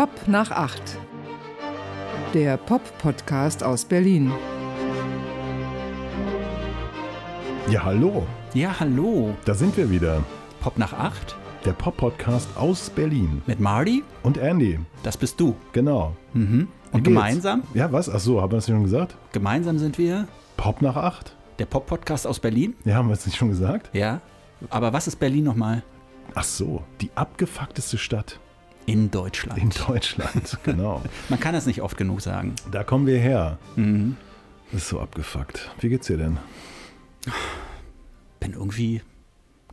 Pop nach acht. Der Pop-Podcast aus Berlin. Ja, hallo. Ja, hallo. Da sind wir wieder. Pop nach acht Der Pop-Podcast aus Berlin. mit Marty. Und Andy. Das bist du. Genau. Mhm. Und gemeinsam, Ja, was? Ach so, haben wir das nicht schon gesagt? gemeinsam sind wir Pop nach acht? der Pop-Podcast aus Berlin. Ja, haben wir es nicht schon gesagt? Ja. Aber was ist Berlin nochmal? Ach so, die abgefuckteste Stadt In Deutschland. in Deutschland. genau. Man kann das nicht oft genug sagen. Da kommen wir her. Mhm. Das ist so abgefuckt. Wie geht's dir denn? Bin irgendwie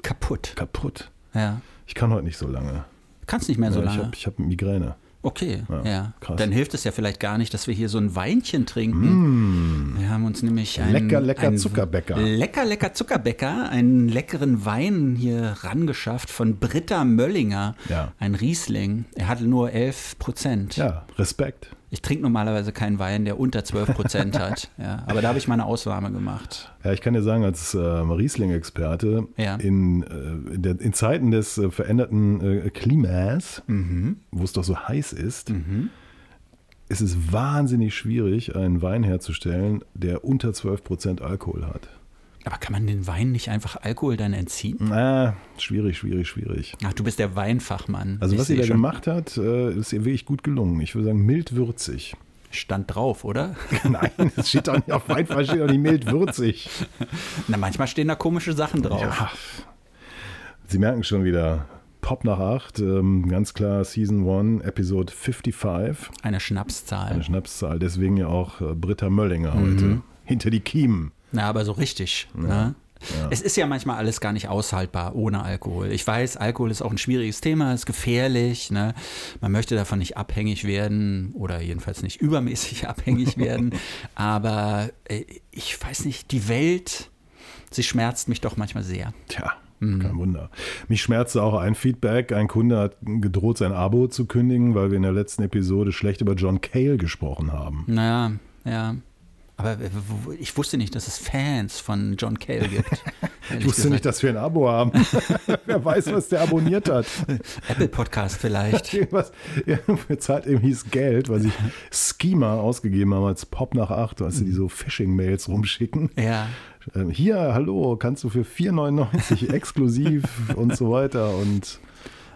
kaputt. Kaputt. Ja. Ich kann heute nicht so lange. Kannst nicht mehr so Ja, ich lange. habe ich hab Migräne. Okay, Ja, ja. Dann hilft es ja vielleicht gar nicht, dass wir hier so ein Weinchen trinken. Wir haben uns nämlich ein, Lecker, lecker ein Zuckerbäcker. Lecker, lecker Zuckerbäcker, einen leckeren Wein hier rangeschafft von Britta Möllinger. Ja. Ein Riesling. Er hatte nur 11 Prozent. Ja, Respekt. Ich trinke normalerweise keinen Wein, der unter 12 Prozent hat. Ja, aber da habe ich mal eine Ausnahme gemacht. Ja, ich kann dir sagen, als äh, Riesling-Experte, Ja. in, äh, in, der, in Zeiten des äh, veränderten äh, Klimas, Mhm. wo es doch so heiß ist, ist es wahnsinnig schwierig, einen Wein herzustellen, der unter 12% Alkohol hat. Aber kann man den Wein nicht einfach Alkohol dann entziehen? Na, schwierig, schwierig, schwierig. Ach, du bist der Weinfachmann. Also Ich was sie da schon. gemacht hat, äh, ist ihr wirklich gut gelungen. Ich würde sagen, mild würzig. Stand drauf, oder? Nein, es steht doch nicht auf Weinfall, steht doch nicht mild würzig. Na, manchmal stehen da komische Sachen drauf. Ja. Sie merken schon wieder, Pop nach 8, ähm, ganz klar Season 1, Episode 55, Eine Schnapszahl. eine Schnapszahl, deswegen ja auch äh, Britta Möllinger Mhm. heute. Hinter die Kiemen. Na, aber so richtig. Ne? Es ist ja manchmal alles gar nicht aushaltbar ohne Alkohol. Ich weiß, Alkohol ist auch ein schwieriges Thema, ist gefährlich. Ne? Man möchte davon nicht abhängig werden oder jedenfalls nicht übermäßig abhängig werden. Aber äh, ich weiß nicht, die Welt, sie schmerzt mich doch manchmal sehr. Tja, Mhm. kein Wunder. Mich schmerzte auch ein Feedback. Ein Kunde hat gedroht, sein Abo zu kündigen, weil wir in der letzten Episode schlecht über John Cale gesprochen haben. Naja, ja. Aber äh, ich wusste nicht, dass es Fans von John Cale gibt. Ich wusste nicht, dass wir ein Abo haben. Wer weiß, was der abonniert hat. Apple Podcast vielleicht. Irgendwas, ja, bezahlt eben hieß Geld, weil sich Schema ausgegeben haben als Pop nach 8, weißt du, die so Phishing-Mails rumschicken. Ja. Ähm, Hier, hallo, kannst du für 4,99 exklusiv und so weiter und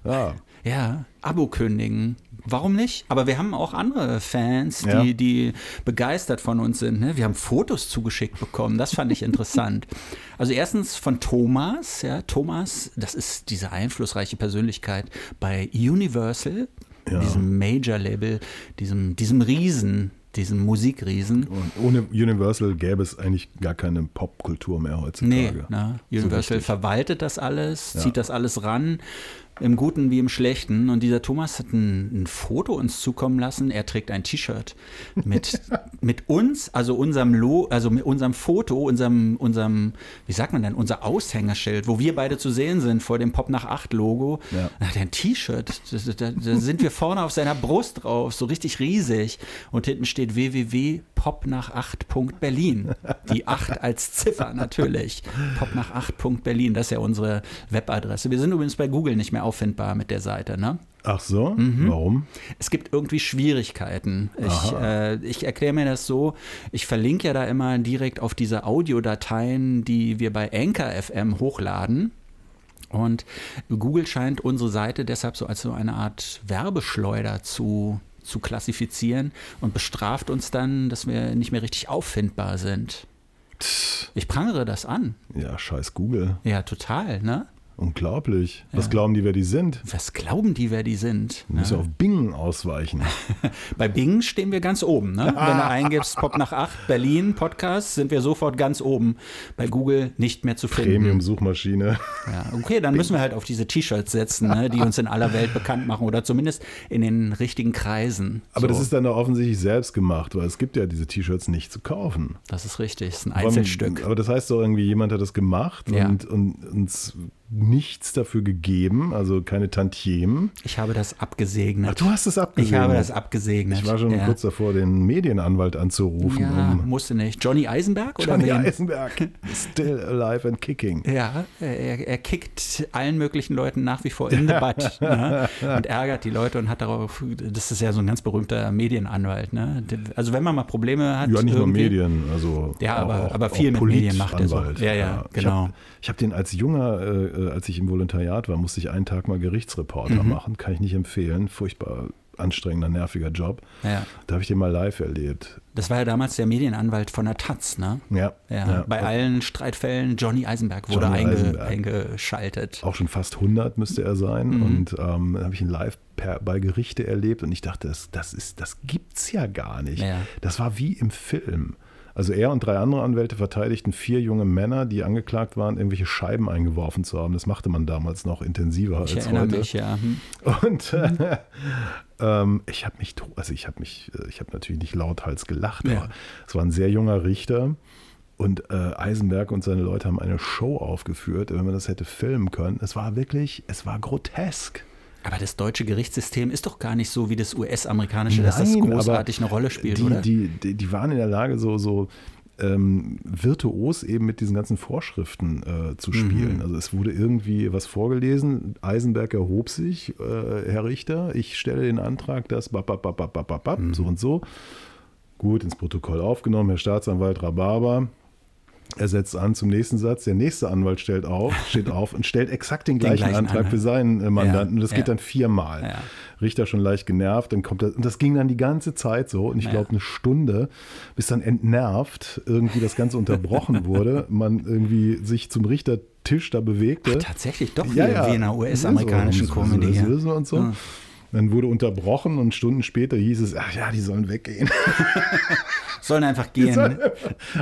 ja. Ja, Abo kündigen. Warum nicht? Aber wir haben auch andere Fans, die, Ja. die begeistert von uns sind. Ne? Wir haben Fotos zugeschickt bekommen. Das fand ich interessant. Also erstens von Thomas. Ja, Thomas, das ist diese einflussreiche Persönlichkeit bei Universal, Ja. diesem Major-Label, diesem, diesem Riesen, diesem Musikriesen. Und ohne Universal gäbe es eigentlich gar keine Popkultur mehr Nee, heutzutage. ne? Universal richtig. verwaltet das alles, zieht das alles ran, im Guten wie im Schlechten. Und dieser Thomas hat ein, ein Foto uns zukommen lassen. Er trägt ein T-Shirt mit, mit uns, also unserem Lo, also mit unserem Foto, unserem, unserem, wie sagt man denn, unser Aushängerschild, wo wir beide zu sehen sind vor dem Pop nach 8 Logo. Ja. Er ein T-Shirt. Da, da, da sind wir vorne auf seiner Brust drauf, so richtig riesig. Und hinten steht www.popnach8.berlin. Die 8 als Ziffer natürlich. Popnach8.berlin, das ist ja unsere Webadresse. Wir sind übrigens bei Google nicht mehr auffindbar mit der Seite, ne? Ach so, Mhm. warum? Es gibt irgendwie Schwierigkeiten. Ich, äh, ich erkläre mir das so, ich verlinke ja da immer direkt auf diese Audiodateien, die wir bei Anchor FM hochladen. Und Google scheint unsere Seite deshalb so als so eine Art Werbeschleuder zu, zu klassifizieren und bestraft uns dann, dass wir nicht mehr richtig auffindbar sind. Ich prangere das an. Ja, scheiß Google. Ja, total, ne? Unglaublich. Was glauben die, wer die sind? Was glauben die, wer die sind? Du musst ja auf Bing ausweichen. Bei Bing stehen wir ganz oben. Ne? Wenn du eingibst Pop nach 8 Berlin Podcast, sind wir sofort ganz oben. Bei Google nicht mehr zu finden. Premium-Suchmaschine. Ja, okay, dann müssen wir halt auf diese T-Shirts setzen, ne? die uns in aller Welt bekannt machen oder zumindest in den richtigen Kreisen. Aber So, das ist dann doch offensichtlich selbst gemacht, weil es gibt ja diese T-Shirts nicht zu kaufen. das ist richtig, das ist ein Einzelstück. Aber das heißt doch irgendwie, jemand hat das gemacht und, und uns nichts dafür gegeben, also keine Tantiemen. Ich habe das abgesegnet. Ach, du hast es abgesegnet. Ich habe das abgesegnet. Ich war schon ja. kurz davor, den Medienanwalt anzurufen. Ja, um musste nicht. Johnny Eisenberg oder Johnny wen? Eisenberg, still alive and kicking. Ja, er, er kickt allen möglichen Leuten nach wie vor in the butt ne? und ärgert die Leute und hat darauf, das ist ja so ein ganz berühmter Medienanwalt. Ne? Also wenn man mal Probleme hat. Ja, nicht nur Medien, also Ja, aber- auch, aber viel mit Medien macht er so. Ja, ja, Ich habe hab den als junger, äh, äh, als ich im Volontariat war, musste ich einen Tag mal Gerichtsreporter Mhm. machen. Kann ich nicht empfehlen. Furchtbar anstrengender, nerviger Job. Ja. Da habe ich den mal live erlebt. Das war ja damals der Medienanwalt von der Taz, ne? Ja, Ja, bei allen Streitfällen Johnny Eisenberg wurde Johnny einge, Eisenberg. eingeschaltet. auch schon fast 100 müsste er sein. Mhm. Und ähm, habe ich ihn live per, bei Gerichte erlebt und ich dachte, das, das, ist, das gibt's ja gar nicht. Ja. Das war wie im Film. Also er und drei andere Anwälte verteidigten vier junge Männer, die angeklagt waren, irgendwelche Scheiben eingeworfen zu haben. Das machte man damals noch intensiver Ich als erinnere heute. mich, ja. Hm. Und äh, ähm, ich habe mich, also ich habe mich, äh, ich habe natürlich nicht lauthals gelacht, Ja. aber es war ein sehr junger Richter. Und äh, Eisenberg und seine Leute haben eine Show aufgeführt, wenn man das hätte filmen können. Es war wirklich, es war grotesk. Aber das deutsche Gerichtssystem ist doch gar nicht so wie das US-amerikanische, dass das großartig eine Rolle spielt, die, oder? Die, die, die waren in der Lage, so, so ähm, virtuos eben mit diesen ganzen Vorschriften äh, zu spielen. Mhm. Also es wurde irgendwie was vorgelesen. Eisenberg erhob sich, äh, Herr Richter, ich stelle den Antrag, dass bap, bap, bap, bap, bap, bap, bap, Mhm. so und so. Gut, ins Protokoll aufgenommen, Herr Staatsanwalt Rhabarber. Er setzt an zum nächsten Satz. Der nächste Anwalt stellt auf, steht auf und stellt exakt den gleichen, gleichen Antrag Antrag. für seinen äh, Mandanten. und das ja. geht dann viermal. Ja. Richter schon leicht genervt, dann kommt das, und das ging dann die ganze Zeit so, und ich Ja. glaube eine Stunde, bis dann entnervt irgendwie das Ganze unterbrochen wurde, man irgendwie sich zum Richtertisch da bewegte. Tatsächlich doch wie, wie in einer US-amerikanischen Comedy. ja. und so. Ja. Dann wurde unterbrochen und Stunden später hieß es, ach ja, die sollen weggehen. Sollen einfach gehen,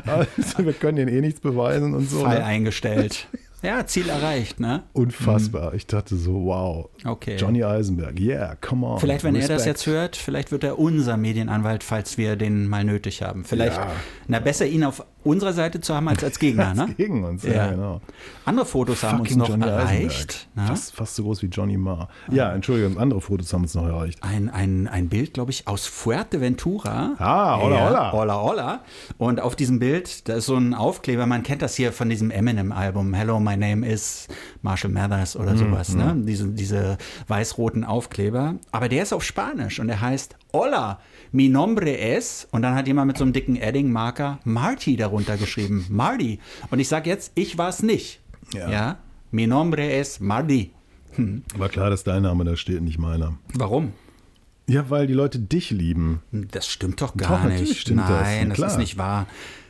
also, wir können denen eh nichts beweisen und so. Fall Ne? eingestellt. Ja, Ziel erreicht, ne? Unfassbar. Ich dachte so, wow. Okay. Johnny Eisenberg, yeah, come on. Vielleicht, wenn er das jetzt hört, vielleicht wird er unser Medienanwalt, falls wir den mal nötig haben. Vielleicht, Ja. na, besser ihn auf unserer Seite zu haben als als Gegner, ne? Gegen uns, ja, Ja. genau. Andere Fotos haben uns Fucking noch Johnny erreicht. Ne? Fast, fast so groß wie Johnny Marr. Ja, Entschuldigung, andere Fotos haben uns noch erreicht. Ein, ein, ein Bild, glaube ich, aus Fuerteventura. Ah, hola, ja, hola. Hola, hola. Und auf diesem Bild, da ist so ein Aufkleber, man kennt das hier von diesem Eminem-Album, Hello, my name is Marshall Mathers oder Mhm, sowas, ne? Diese, diese weiß-roten Aufkleber. Aber der ist auf Spanisch und der heißt Hola, mi nombre es. Und dann hat jemand mit so einem dicken Edding-Marker Marty darunter geschrieben. Marty. Und ich sage jetzt, ich war es nicht. Ja. ja. Mi nombre es Marty. War klar, dass dein Name da steht, nicht meiner. Warum? Ja, weil die Leute dich lieben. Das stimmt doch gar Doch, nicht. stimmt das. Nein, das, klar. ist nicht wahr.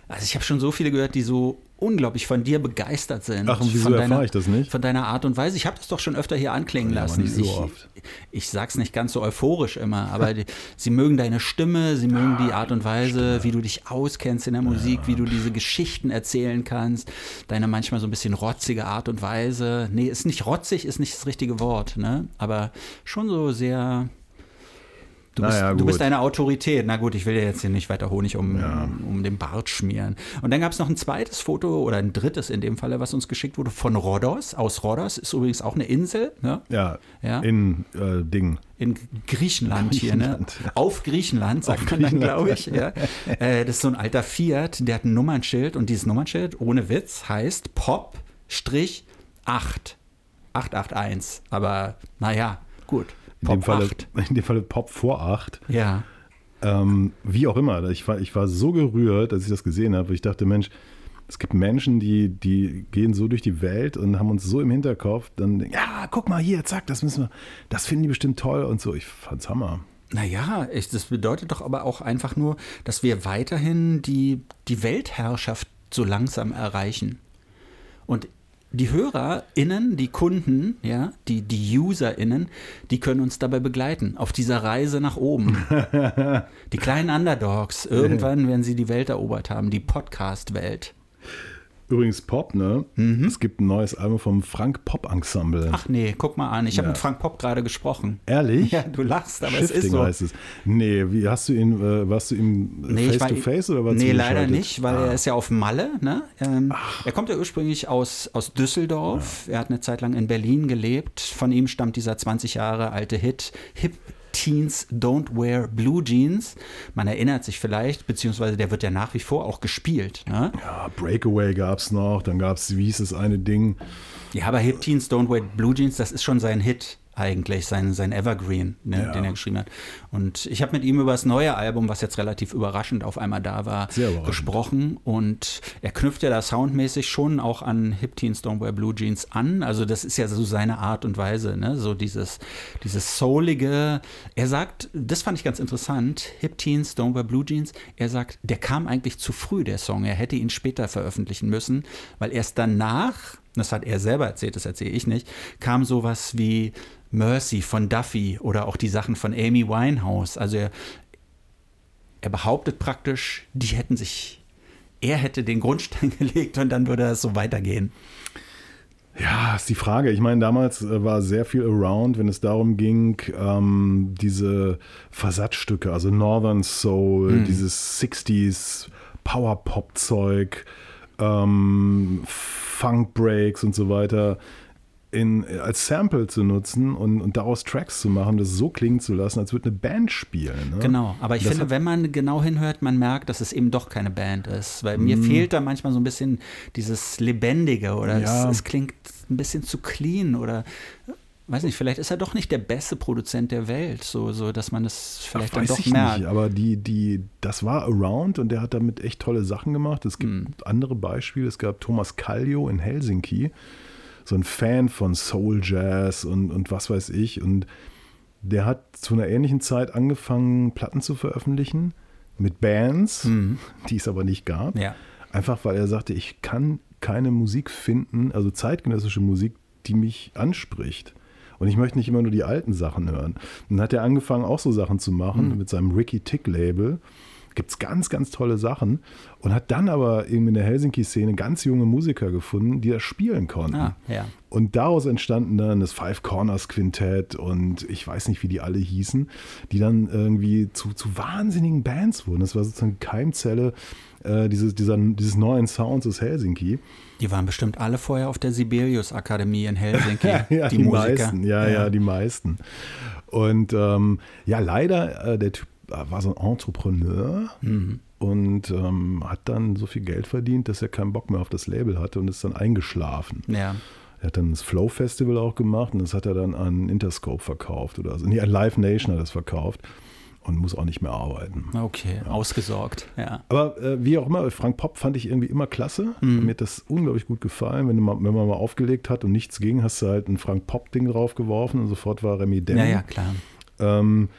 Also ich habe schon so viele gehört, die so unglaublich von dir begeistert sind. Ach, und wieso von erfahre deiner, ich das nicht? Von deiner Art und Weise. Ich habe das doch schon öfter hier anklingen Ja, lassen. nicht so ich, oft. ich sag's nicht ganz so euphorisch immer, aber die, sie mögen deine Stimme, sie mögen die Art und Weise, wie du dich auskennst in der Musik, wie du diese Geschichten erzählen kannst, deine manchmal so ein bisschen rotzige Art und Weise. Nee, ist nicht rotzig, ist nicht das richtige Wort, ne? Aber schon so sehr. Du bist, du bist eine Autorität. Na gut, ich will ja jetzt hier nicht weiter Honig um, um den Bart schmieren. Und dann gab es noch ein zweites Foto oder ein drittes in dem Falle, was uns geschickt wurde von Rhodos. Aus Rhodos ist übrigens auch eine Insel. Ne? Ja, Ja. in äh, Ding. in Griechenland, hier, ne? Griechenland, ja. Auf Griechenland, sagt Auf man dann, Griechenland, glaube ich. Ja. Äh, das ist so ein alter Fiat, der hat ein Nummernschild und dieses Nummernschild, ohne Witz, heißt Pop-8. 881. Aber naja, gut. In Pop dem, Falle, 8. in dem Falle Pop vor 8. Ja. Ähm, wie auch immer. Ich war, ich war so gerührt, als ich das gesehen habe. Ich dachte, Mensch, es gibt Menschen, die, die gehen so durch die Welt und haben uns so im Hinterkopf, dann, ja, guck mal hier, zack, das müssen wir, das finden die bestimmt toll und so. Ich fand's Hammer. Naja, ich, das bedeutet doch aber auch einfach nur, dass wir weiterhin die, die Weltherrschaft so langsam erreichen. Und die HörerInnen, die Kunden, ja, die, die UserInnen, die können uns dabei begleiten auf dieser Reise nach oben. die kleinen Underdogs, irgendwann werden sie die Welt erobert haben, die Podcast-Welt. Übrigens Pop, ne? Mhm. Es gibt ein neues Album vom Frank Pop Ensemble. Ach nee, guck mal an. Ich habe Ja. mit Frank Pop gerade gesprochen. Ehrlich? Ja, du lachst, aber es Shifting ist so. heißt es. Nee, wie hast du ihn, äh, warst du ihm Nee, face war- to face oder was? Nee, leider nicht, weil er ist ja auf Malle. Ne? Ähm, er kommt ja ursprünglich aus, aus Düsseldorf. Er hat eine Zeit lang in Berlin gelebt. Von ihm stammt dieser 20 Jahre alte Hit Hip Teens Don't Wear Blue Jeans. Man erinnert sich vielleicht, beziehungsweise der wird ja nach wie vor auch gespielt. Ne? Ja, Breakaway gab es noch, dann gab es, wie hieß das eine Ding? Ja, aber Hip Teens Don't Wear Blue Jeans, das ist schon sein Hit eigentlich, sein, sein Evergreen, ne, Ja. den er geschrieben hat. Und ich habe mit ihm über das neue Album, was jetzt relativ überraschend auf einmal da war, gesprochen. Und er knüpft ja da soundmäßig schon auch an Hip Teens Don't Wear Blue Jeans an. Also das ist ja so seine Art und Weise, ne? so dieses, dieses soulige. Er sagt, das fand ich ganz interessant, Hip Teens Don't Wear Blue Jeans, er sagt, der kam eigentlich zu früh, der Song. Er hätte ihn später veröffentlichen müssen, weil erst danach das hat er selber erzählt, das erzähle ich nicht, kam sowas wie Mercy von Duffy oder auch die Sachen von Amy Winehouse. Also er, er behauptet praktisch, die hätten sich, er hätte den Grundstein gelegt und dann würde es so weitergehen. Ja, ist die Frage. Ich meine, damals äh, war sehr viel around, wenn es darum ging, ähm, diese Versatzstücke, also Northern Soul, dieses 60s Power-Pop-Zeug, ähm, Funk Breaks und so weiter in, als Sample zu nutzen und, und daraus Tracks zu machen, das so klingen zu lassen, als würde eine Band spielen. Ne? Genau, aber ich Das finde, wenn man genau hinhört, man merkt, dass es eben doch keine Band ist. Weil mir fehlt da manchmal so ein bisschen dieses Lebendige oder Ja. es, es klingt ein bisschen zu clean oder weiß nicht, vielleicht ist er doch nicht der beste Produzent der Welt, so, so dass man das vielleicht dann Weiß doch ich merkt. nicht, aber die, die, das war Around und der hat damit echt tolle Sachen gemacht. Es gibt Hm. andere Beispiele. Es gab Thomas Kallio in Helsinki, so ein Fan von Soul Jazz und, und was weiß ich. Und der hat zu einer ähnlichen Zeit angefangen, Platten zu veröffentlichen mit Bands, die es aber nicht gab. Ja. Einfach weil er sagte, ich kann keine Musik finden, also zeitgenössische Musik, die mich anspricht. Und ich möchte nicht immer nur die alten Sachen hören. Und dann hat er angefangen, auch so Sachen zu machen mit seinem Ricky Tick Label. Gibt es ganz, ganz tolle Sachen. Und hat dann aber eben in der Helsinki-Szene ganz junge Musiker gefunden, die das spielen konnten. Ah, ja. Und daraus entstanden dann das Five Corners Quintett und ich weiß nicht, wie die alle hießen, die dann irgendwie zu, zu wahnsinnigen Bands wurden. Das war sozusagen Keimzelle äh, dieses, dieser, dieses neuen Sounds aus Helsinki. Die waren bestimmt alle vorher auf der Sibelius Akademie in Helsinki, ja, die, die, Musiker. meisten, ja, ja, die meisten. Und ähm, ja, leider, äh, der Typ äh, war so ein Entrepreneur Mhm. und ähm, hat dann so viel Geld verdient, dass er keinen Bock mehr auf das Label hatte und ist dann eingeschlafen. Ja. Er hat dann das Flow Festival auch gemacht und das hat er dann an Interscope verkauft oder so. Nee, an Live Nation hat er es verkauft und muss auch nicht mehr arbeiten. Okay, ausgesorgt, ja. Aber äh, wie auch immer, Frank Pop fand ich irgendwie immer klasse. Mhm. Mir hat das unglaublich gut gefallen. Wenn, mal, wenn man mal aufgelegt hat und nichts ging, hast du halt ein Frank Pop-Ding draufgeworfen und sofort war Remy Demi. Ja, ja, klar. Ähm,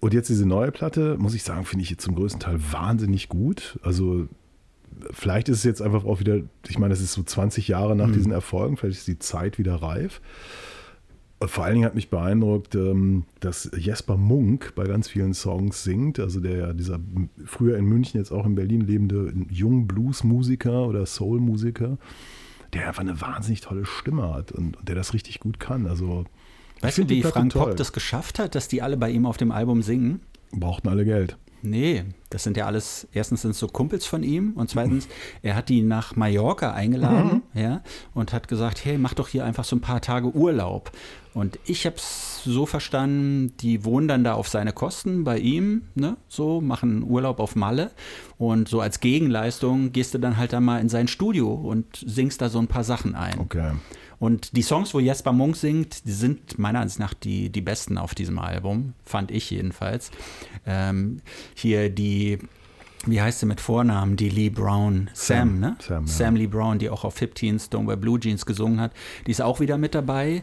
und jetzt diese neue Platte, muss ich sagen, finde ich jetzt zum größten Teil wahnsinnig gut. Also vielleicht ist es jetzt einfach auch wieder, ich meine, das ist so 20 Jahre nach diesen Erfolgen, vielleicht ist die Zeit wieder reif. Und vor allen Dingen hat mich beeindruckt, ähm, dass Jesper Munk bei ganz vielen Songs singt. Also der dieser früher in München, jetzt auch in Berlin lebende jung Blues-Musiker oder Soul-Musiker, der einfach eine wahnsinnig tolle Stimme hat und, und der das richtig gut kann. Also ich Weißt du, wie Frank toll. Pop das geschafft hat, dass die alle bei ihm auf dem Album singen? Brauchten alle Geld. Nee, das sind ja alles, erstens sind es so Kumpels von ihm und zweitens, er hat die nach Mallorca eingeladen, ja, und hat gesagt, hey, mach doch hier einfach so ein paar Tage Urlaub. Und ich habe es so verstanden, die wohnen dann da auf seine Kosten bei ihm, ne, so, machen Urlaub auf Malle und so als Gegenleistung gehst du dann halt da mal in sein Studio und singst da so ein paar Sachen ein. Okay. Und die Songs, wo Jesper Munk singt, die sind meiner Ansicht nach die, die besten auf diesem Album, fand ich jedenfalls. Ähm, hier die, wie heißt sie mit Vornamen? Die Lee Brown, Sam, Sam, ne? Sam, ja. Sam Lee Brown, die auch auf 15 Don't Wear Blue Jeans gesungen hat, die ist auch wieder mit dabei.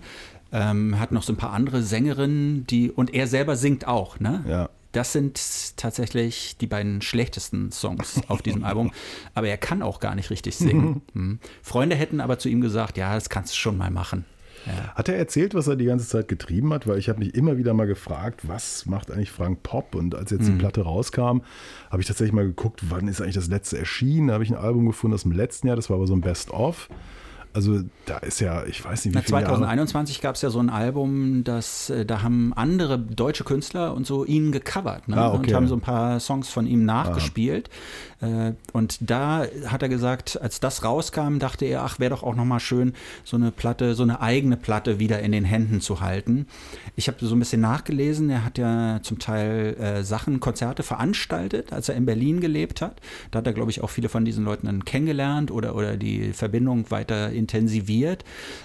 Ähm, hat noch so ein paar andere Sängerinnen, die, und er selber singt auch, ne? Ja. Das sind tatsächlich die beiden schlechtesten Songs auf diesem Album. Aber er kann auch gar nicht richtig singen. Hm. Freunde hätten aber zu ihm gesagt, ja, das kannst du schon mal machen. Ja. Hat er erzählt, was er die ganze Zeit getrieben hat? Weil ich habe mich immer wieder mal gefragt, was macht eigentlich Frank Pop? Und als jetzt die Platte rauskam, habe ich tatsächlich mal geguckt, wann ist eigentlich das letzte erschienen? Da habe ich ein Album gefunden aus dem letzten Jahr, das war aber so ein Best-of. Also da ist ja, ich weiß nicht, wie Na, viele Jahre. 2021 gab es ja so ein Album, das, äh, da haben andere deutsche Künstler und so ihn gecovert ne? Ah, okay. und haben so ein paar Songs von ihm nachgespielt. Äh, Und da hat er gesagt, als das rauskam, dachte er, ach, wäre doch auch nochmal schön, so eine Platte, so eine eigene Platte wieder in den Händen zu halten. Ich habe so ein bisschen nachgelesen, er hat ja zum Teil äh, Sachen, Konzerte veranstaltet, als er in Berlin gelebt hat. Da hat er, glaube ich, auch viele von diesen Leuten dann kennengelernt oder, oder die Verbindung weiter intensiviert.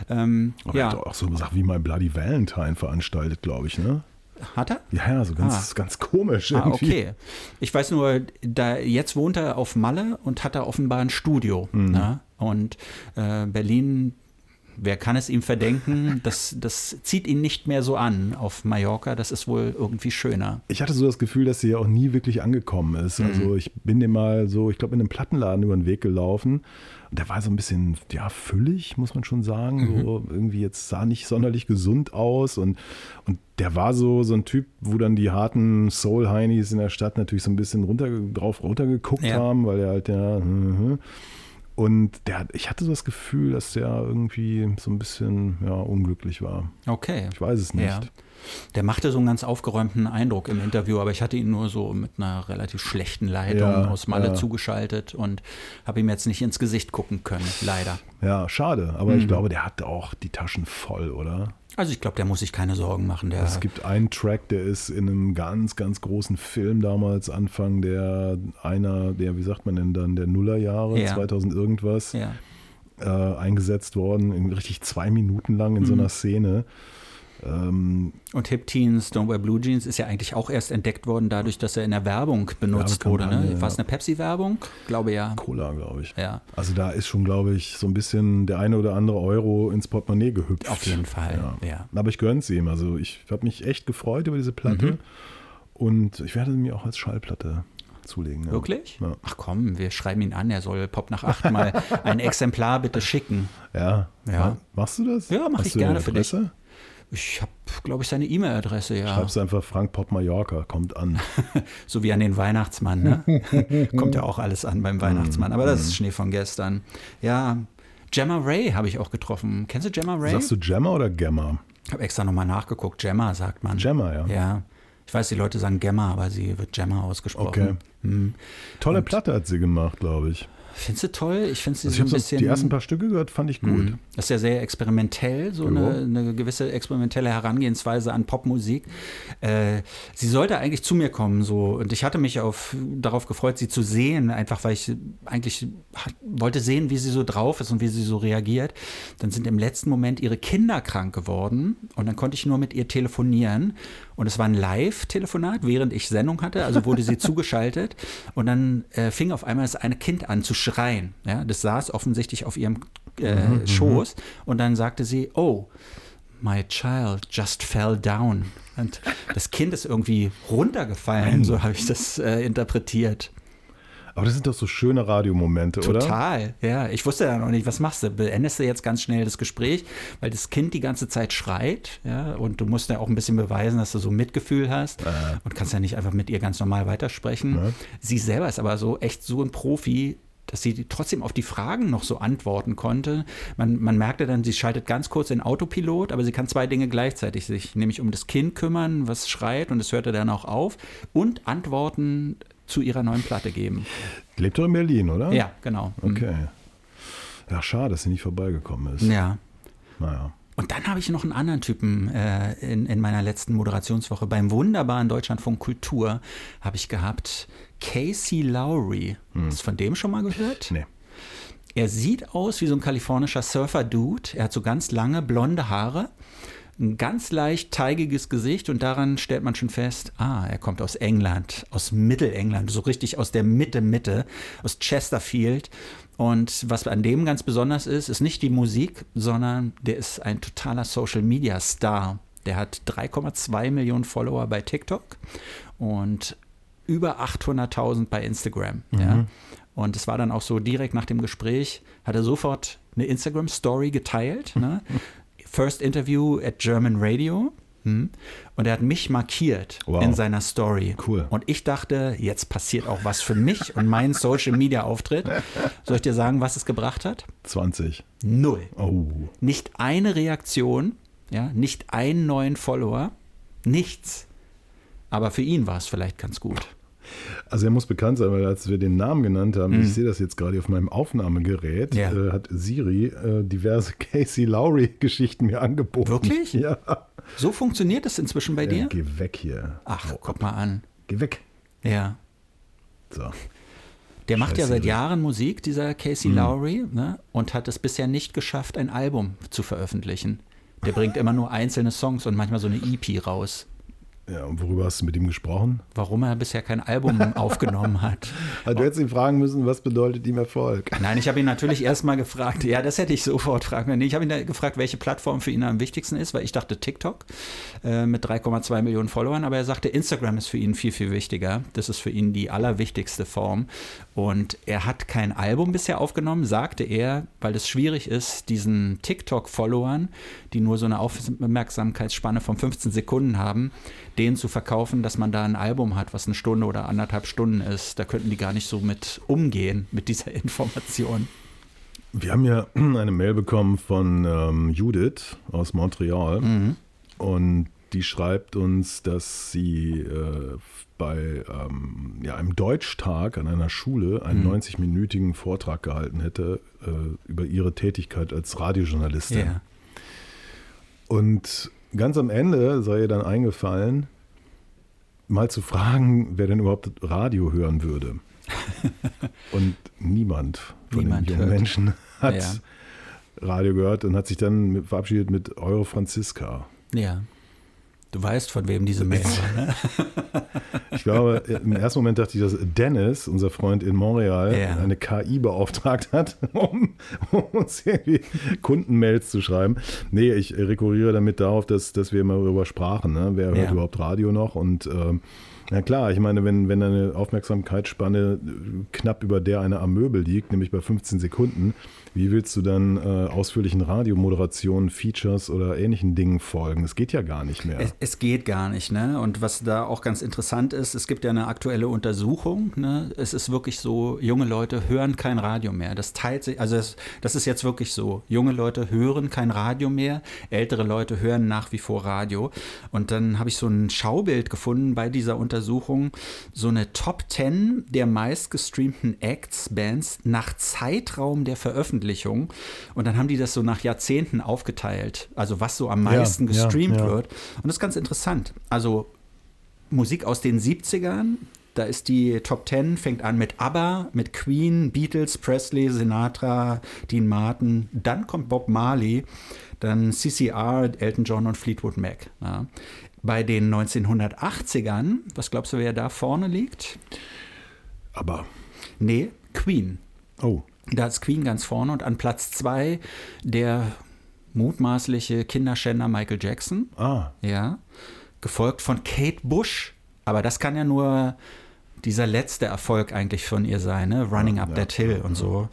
Ähm, Aber er ja, hat auch so Sachen wie mein Bloody Valentine veranstaltet, glaube ich, ne? hat er? Ja, ja, so ganz, ganz komisch Ah, irgendwie. okay. Ich weiß nur, da jetzt wohnt er auf Malle und hat da offenbar ein Studio. Mhm. Ne? Und äh, Berlin, wer kann es ihm verdenken? Das, das zieht ihn nicht mehr so an auf Mallorca. Das ist wohl irgendwie schöner. Ich hatte so das Gefühl, dass sie ja auch nie wirklich angekommen ist. Mhm. Also ich bin dem mal so, ich glaube, in einem Plattenladen über den Weg gelaufen. Und der war so ein bisschen, ja, füllig, muss man schon sagen. Mhm. So irgendwie jetzt sah nicht sonderlich gesund aus. Und, und der war so, so ein Typ, wo dann die harten Soul-Heinis in der Stadt natürlich so ein bisschen runter, drauf runtergeguckt Ja. haben, weil er halt ja. mhm. Und der, ich hatte so das Gefühl, dass der irgendwie so ein bisschen ja, unglücklich war. Okay. Ich weiß es nicht. Ja. Der machte so einen ganz aufgeräumten Eindruck im Interview, aber ich hatte ihn nur so mit einer relativ schlechten Leitung Ja, aus Malle ja. zugeschaltet und habe ihm jetzt nicht ins Gesicht gucken können, leider. Ja, schade. Aber Mhm. ich glaube, der hat auch die Taschen voll, oder? Also ich glaube, der muss sich keine Sorgen machen. Der, Es gibt einen Track, der ist in einem ganz, ganz großen Film damals, Anfang der einer, der, wie sagt man denn dann, der Nullerjahre, Ja. 2000 irgendwas, ja. äh, eingesetzt worden, in richtig zwei Minuten lang in Mhm. so einer Szene. Ähm, Und Hip Teens, Don't Wear Blue Jeans ist ja eigentlich auch erst entdeckt worden, dadurch, dass er in der Werbung benutzt wurde. Ne? War es eine Pepsi-Werbung? Glaube ja. Cola, glaube ich. Ja, Also da ist schon, glaube ich, so ein bisschen der eine oder andere Euro ins Portemonnaie gehüpft. auf jeden Fall. Ja. Ja. Aber ich gönn's ihm. Also ich habe mich echt gefreut über diese Platte. Mhm. Und ich werde sie mir auch als Schallplatte zulegen. Ja. Wirklich? Ja. Ach komm, wir schreiben ihn an, er soll Pop nach acht mal ein Exemplar bitte schicken. Ja. Ja. Machst du das? Ja, mach Hast ich gerne für dich. Ich habe, glaube ich, seine E-Mail-Adresse, ja. Schreibst einfach Frank Pop Mallorca, kommt an. So wie an den Weihnachtsmann, ne? Kommt ja auch alles an beim Weihnachtsmann. Aber das ist Schnee von gestern. Ja, Gemma Ray habe ich auch getroffen. Kennst du Gemma Ray? Sagst du Gemma oder Gemma? Ich habe extra nochmal nachgeguckt. Gemma sagt man. Gemma, ja. Ja. Ich weiß, die Leute sagen Gemma, aber sie wird Gemma ausgesprochen. Okay. Hm. Tolle Platte hat sie gemacht, glaube ich. Findest du toll? Ich finde sie Also so ein bisschen. die ersten paar Stücke gehört, fand ich gut. Mhm. Das ist ja sehr experimentell, so Ja. eine, eine gewisse experimentelle Herangehensweise an Popmusik. Äh, sie sollte eigentlich zu mir kommen, so und ich hatte mich auf, darauf gefreut, sie zu sehen, einfach weil ich eigentlich hat, wollte sehen, wie sie so drauf ist und wie sie so reagiert. Dann sind im letzten Moment ihre Kinder krank geworden und dann konnte ich nur mit ihr telefonieren und es war ein Live-Telefonat, während ich Sendung hatte, also wurde sie zugeschaltet und dann äh, fing auf einmal das eine Kind an zu schreien. Ja, das saß offensichtlich auf ihrem äh, Schoß und dann sagte sie, oh, my child just fell down. Und das Kind ist irgendwie runtergefallen, so habe ich das äh, interpretiert. Aber das sind doch so schöne Radiomomente, oder? Total, ja. Ich wusste ja noch nicht, was machst du? Beendest du jetzt ganz schnell das Gespräch, weil das Kind die ganze Zeit schreit, ja, und du musst ja auch ein bisschen beweisen, dass du so Mitgefühl hast und kannst ja nicht einfach mit ihr ganz normal weitersprechen. Ja. Sie selber ist aber so echt so ein Profi, dass sie trotzdem auf die Fragen noch so antworten konnte. Man, man merkte dann, sie schaltet ganz kurz in Autopilot, aber sie kann zwei Dinge gleichzeitig sich nämlich um das Kind kümmern, was schreit und es hörte dann auch auf und Antworten zu ihrer neuen Platte geben. Lebt doch in Berlin, oder? Ja, genau. Mhm. Okay. Ja, schade, dass sie nicht vorbeigekommen ist. Ja. Naja. Und dann habe ich noch einen anderen Typen äh, in, in meiner letzten Moderationswoche. Beim wunderbaren Deutschlandfunk Kultur habe ich gehabt Casey Lowry. Hast du von dem schon mal gehört? Nee. Er sieht aus wie so ein kalifornischer Surfer-Dude. Er hat so ganz lange blonde Haare, ein ganz leicht teigiges Gesicht und daran stellt man schon fest, ah, er kommt aus England, aus Mittelengland, so richtig aus der Mitte, Mitte, aus Chesterfield. Und was an dem ganz besonders ist, ist nicht die Musik, sondern der ist ein totaler Social-Media-Star. Der hat 3,2 Millionen Follower bei TikTok und über 800.000 bei Instagram. Ja. Und es war dann auch so direkt nach dem Gespräch, hat er sofort eine Instagram-Story geteilt. Ne? First Interview at German Radio. Hm? Und er hat mich markiert Wow. in seiner Story. Cool. Und ich dachte, jetzt passiert auch was für mich und meinen Social Media Auftritt. Soll ich dir sagen, was es gebracht hat? 20. Null. Oh. Nicht eine Reaktion, ja, nicht einen neuen Follower, nichts. Aber für ihn war es vielleicht ganz gut. Also er muss bekannt sein, weil als wir den Namen genannt haben, ich sehe das jetzt gerade auf meinem Aufnahmegerät, Mhm. Ja. äh, hat Siri äh, diverse Casey Lowry-Geschichten mir angeboten. Wirklich? Ja. So funktioniert es inzwischen bei ja. dir? Geh weg hier. Ach, guck mal an. Geh weg. Ja. So. Der macht ja Scheiße, seit Siri. Jahren Musik, dieser Casey Lowry, ne? und hat es bisher nicht geschafft, ein Album zu veröffentlichen. Der bringt immer nur einzelne Songs und manchmal so eine EP raus. Ja, und worüber hast du mit ihm gesprochen? Warum er bisher kein Album aufgenommen hat. Also, du hättest ihn fragen müssen, was bedeutet ihm Erfolg? Nein, ich habe ihn natürlich erstmal gefragt, ja, das hätte ich sofort fragen können. Nee, Ich habe ihn gefragt, welche Plattform für ihn am wichtigsten ist, weil ich dachte TikTok äh, mit 3,2 Millionen Followern, aber er sagte, Instagram ist für ihn viel, viel wichtiger. Das ist für ihn die allerwichtigste Form. Und er hat kein Album bisher aufgenommen, sagte er, weil es schwierig ist, diesen TikTok-Followern, die nur so eine Aufmerksamkeitsspanne von 15 Sekunden haben, denen zu verkaufen, dass man da ein Album hat, was eine Stunde oder anderthalb Stunden ist. Da könnten die gar nicht so mit umgehen, mit dieser Information. Wir haben ja eine Mail bekommen von ähm, Judith aus Montreal Mhm. und die schreibt uns, dass sie äh, bei ähm, ja, einem Deutschtag an einer Schule einen Mhm. 90-minütigen Vortrag gehalten hätte äh, über ihre Tätigkeit als Radiojournalistin. Ja. Und ganz am Ende sei ihr dann eingefallen, mal zu fragen, wer denn überhaupt Radio hören würde. Und niemand von Niemand den jungen hört. Menschen hat Ja. Radio gehört und hat sich dann verabschiedet mit Euro Franziska. ja. Du weißt, von wem diese Mail war, ne? Ich glaube, im ersten Moment dachte ich, dass Dennis, unser Freund in Montreal, Ja. eine KI beauftragt hat, um, um uns irgendwie Kundenmails zu schreiben. Nee, ich rekurriere damit darauf, dass, dass wir immer darüber sprachen. Ne? Wer hört Ja. überhaupt Radio noch? Und ähm, na klar, ich meine, wenn, wenn eine Aufmerksamkeitsspanne knapp über der einer Amöbel liegt, nämlich bei 15 Sekunden, wie willst du dann äh, ausführlichen Radiomoderationen, Features oder ähnlichen Dingen folgen? Das geht ja gar nicht mehr. Es, es geht gar nicht, ne? Und was da auch ganz interessant ist, es gibt ja eine aktuelle Untersuchung, ne? Es ist wirklich so, junge Leute hören kein Radio mehr. Das teilt sich, also es, das ist jetzt wirklich so. Junge Leute hören kein Radio mehr, ältere Leute hören nach wie vor Radio. Und dann habe ich so ein Schaubild gefunden bei dieser Untersuchung, so eine Top 10 der meistgestreamten Acts, Bands nach Zeitraum der Veröffentlichung. Und dann haben die das so nach Jahrzehnten aufgeteilt. Also was so am meisten ja, gestreamt ja. wird. Und das ist ganz interessant. Also Musik aus den 70ern, da ist die Top 10, fängt an mit ABBA, mit Queen, Beatles, Presley, Sinatra, Dean Martin. Dann kommt Bob Marley, dann CCR, Elton John und Fleetwood Mac. Ja. Bei den 1980ern, was glaubst du, wer da vorne liegt? Aber, Nee, Queen. oh, Da ist Queen ganz vorne und an Platz zwei der mutmaßliche Kinderschänder Michael Jackson. ah, Ja. Gefolgt von Kate Bush. Aber das kann ja nur dieser letzte Erfolg eigentlich von ihr sein, ne? Running Up ja, That Hill und so.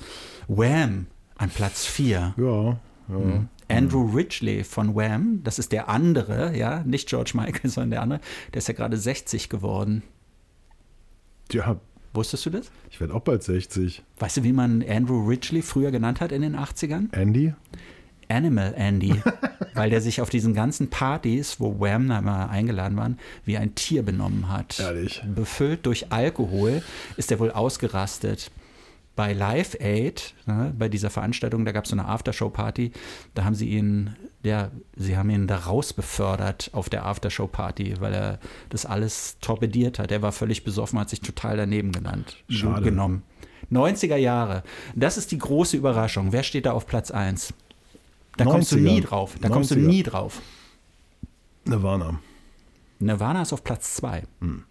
Wham an Platz 4. ja, ja. Andrew Ridgely von Wham, das ist der andere, ja, nicht George Michael, sondern der andere, der ist ja gerade 60 geworden. Tja, Wusstest du das? ich werde auch bald 60. Weißt du, wie man Andrew Ridgely früher genannt hat in den 80ern? Andy? Animal Andy, weil der sich auf diesen ganzen Partys, wo Wham mal eingeladen waren, wie ein Tier benommen hat. Ehrlich? Befüllt durch Alkohol ist er wohl ausgerastet. Bei Live Aid, ne, bei dieser Veranstaltung, da gab es so eine Aftershow-Party, da haben sie ihn, ja, sie haben ihn da raus befördert auf der Aftershow-Party, weil er das alles torpediert hat. Er war völlig besoffen, hat sich total daneben genannt, Schade. genommen. 90er Jahre. Das ist die große Überraschung. Wer steht da auf Platz 1? Da kommst du 90er. nie drauf. Da kommst du 90er. nie drauf. Nirvana. Nirvana ist auf Platz 2. Hm.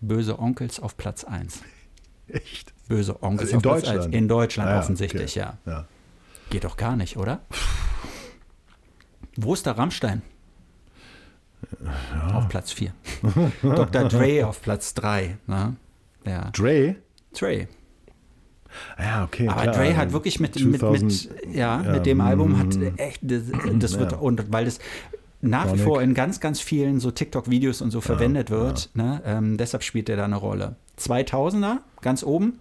Böse Onkels auf Platz 1. Echt? Böse Onkels Also in Deutschland? 1. In Deutschland Ah ja, offensichtlich, okay. ja. ja. Geht doch gar nicht, oder? Wo ist der Rammstein? Auf Platz 4. Dr. Dre auf Platz 3. Ne? Ja. Dre? Dre. Ja, okay. Aber klar. Dre hat wirklich mit, 2000, mit, mit, ja, ja, mit dem Album hat mm, echt, das, das wird, Ja. und weil das nach wie Sonic. vor in ganz, ganz vielen so TikTok-Videos und so verwendet wird, ne, ähm, deshalb spielt er da eine Rolle. 2000er, ganz oben,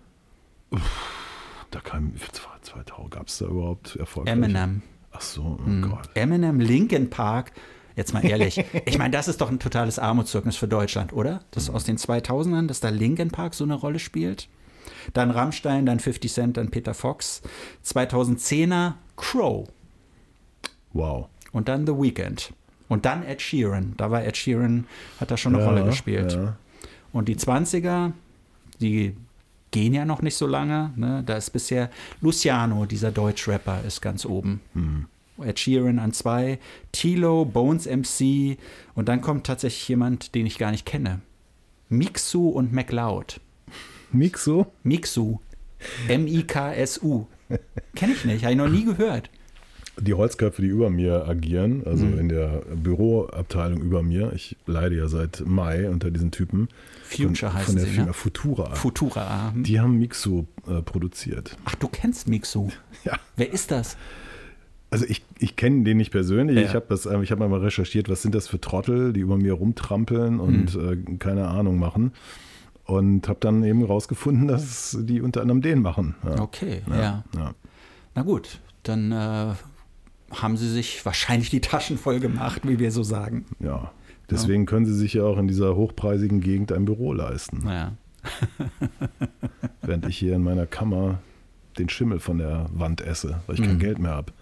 Da kam, 2000 gab es da überhaupt Erfolg? Eminem. Ach so, oh Hm. Gott. Eminem, Linkin Park. Jetzt mal ehrlich, ich meine, das ist doch ein totales Armutszeugnis für Deutschland, oder? Das aus den 2000ern, dass da Linkin Park so eine Rolle spielt. Dann Rammstein, dann 50 Cent, dann Peter Fox. 2010er Crow Wow. und dann The Weeknd. Und dann Ed Sheeran. Da war Ed Sheeran, hat da schon eine Ja, Rolle gespielt. Ja. Und die 20er, die gehen ja noch nicht so lange. Ne? Da ist bisher Luciano, dieser Deutschrapper, ist ganz oben. Ed Sheeran an zwei, Tilo, Bones MC und dann kommt tatsächlich jemand, den ich gar nicht kenne. Mixu und McLeod. Mixo? Mixu. M-I-K-S-U. Kenne ich nicht, habe ich noch nie gehört. Die Holzköpfe, die über mir agieren, also Mhm. in der Büroabteilung über mir, ich leide ja seit Mai unter diesen Typen. Future von, heißen von der sie, Firma ne? Futura. Futura. hm. die haben Mixo äh, produziert. Ach, du kennst Mixu. Ja. Wer ist das? Also ich, ich kenne den nicht persönlich. Ja. Ich habe das, ich habe mal recherchiert, was sind das für Trottel, die über mir rumtrampeln und Hm. äh, keine Ahnung machen. Und habe dann eben rausgefunden, dass die unter anderem den machen. Ja. Okay, ja. ja. Na gut, dann äh, haben sie sich wahrscheinlich die Taschen voll gemacht, wie wir so sagen. ja. Deswegen können sie sich ja auch in dieser hochpreisigen Gegend ein Büro leisten. Naja. Während ich hier in meiner Kammer den Schimmel von der Wand esse, weil ich kein Mhm. Geld mehr habe.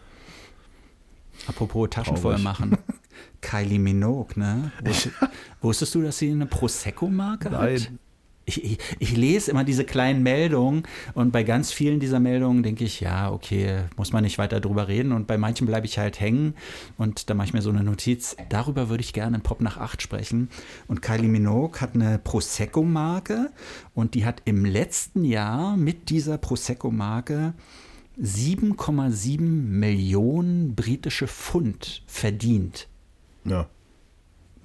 Apropos Taschen voll machen. Kylie Minogue, ne? Wusst- Wusstest du, dass sie eine Prosecco-Marke hat? Nein. Ich, ich, ich lese immer diese kleinen Meldungen und bei ganz vielen dieser Meldungen denke ich, ja, okay, muss man nicht weiter drüber reden und bei manchen bleibe ich halt hängen und da mache ich mir so eine Notiz, darüber würde ich gerne in Pop nach 8 sprechen und Kylie Minogue hat eine Prosecco-Marke und die hat im letzten Jahr mit dieser Prosecco-Marke 7,7 Millionen britische Pfund verdient. Ja.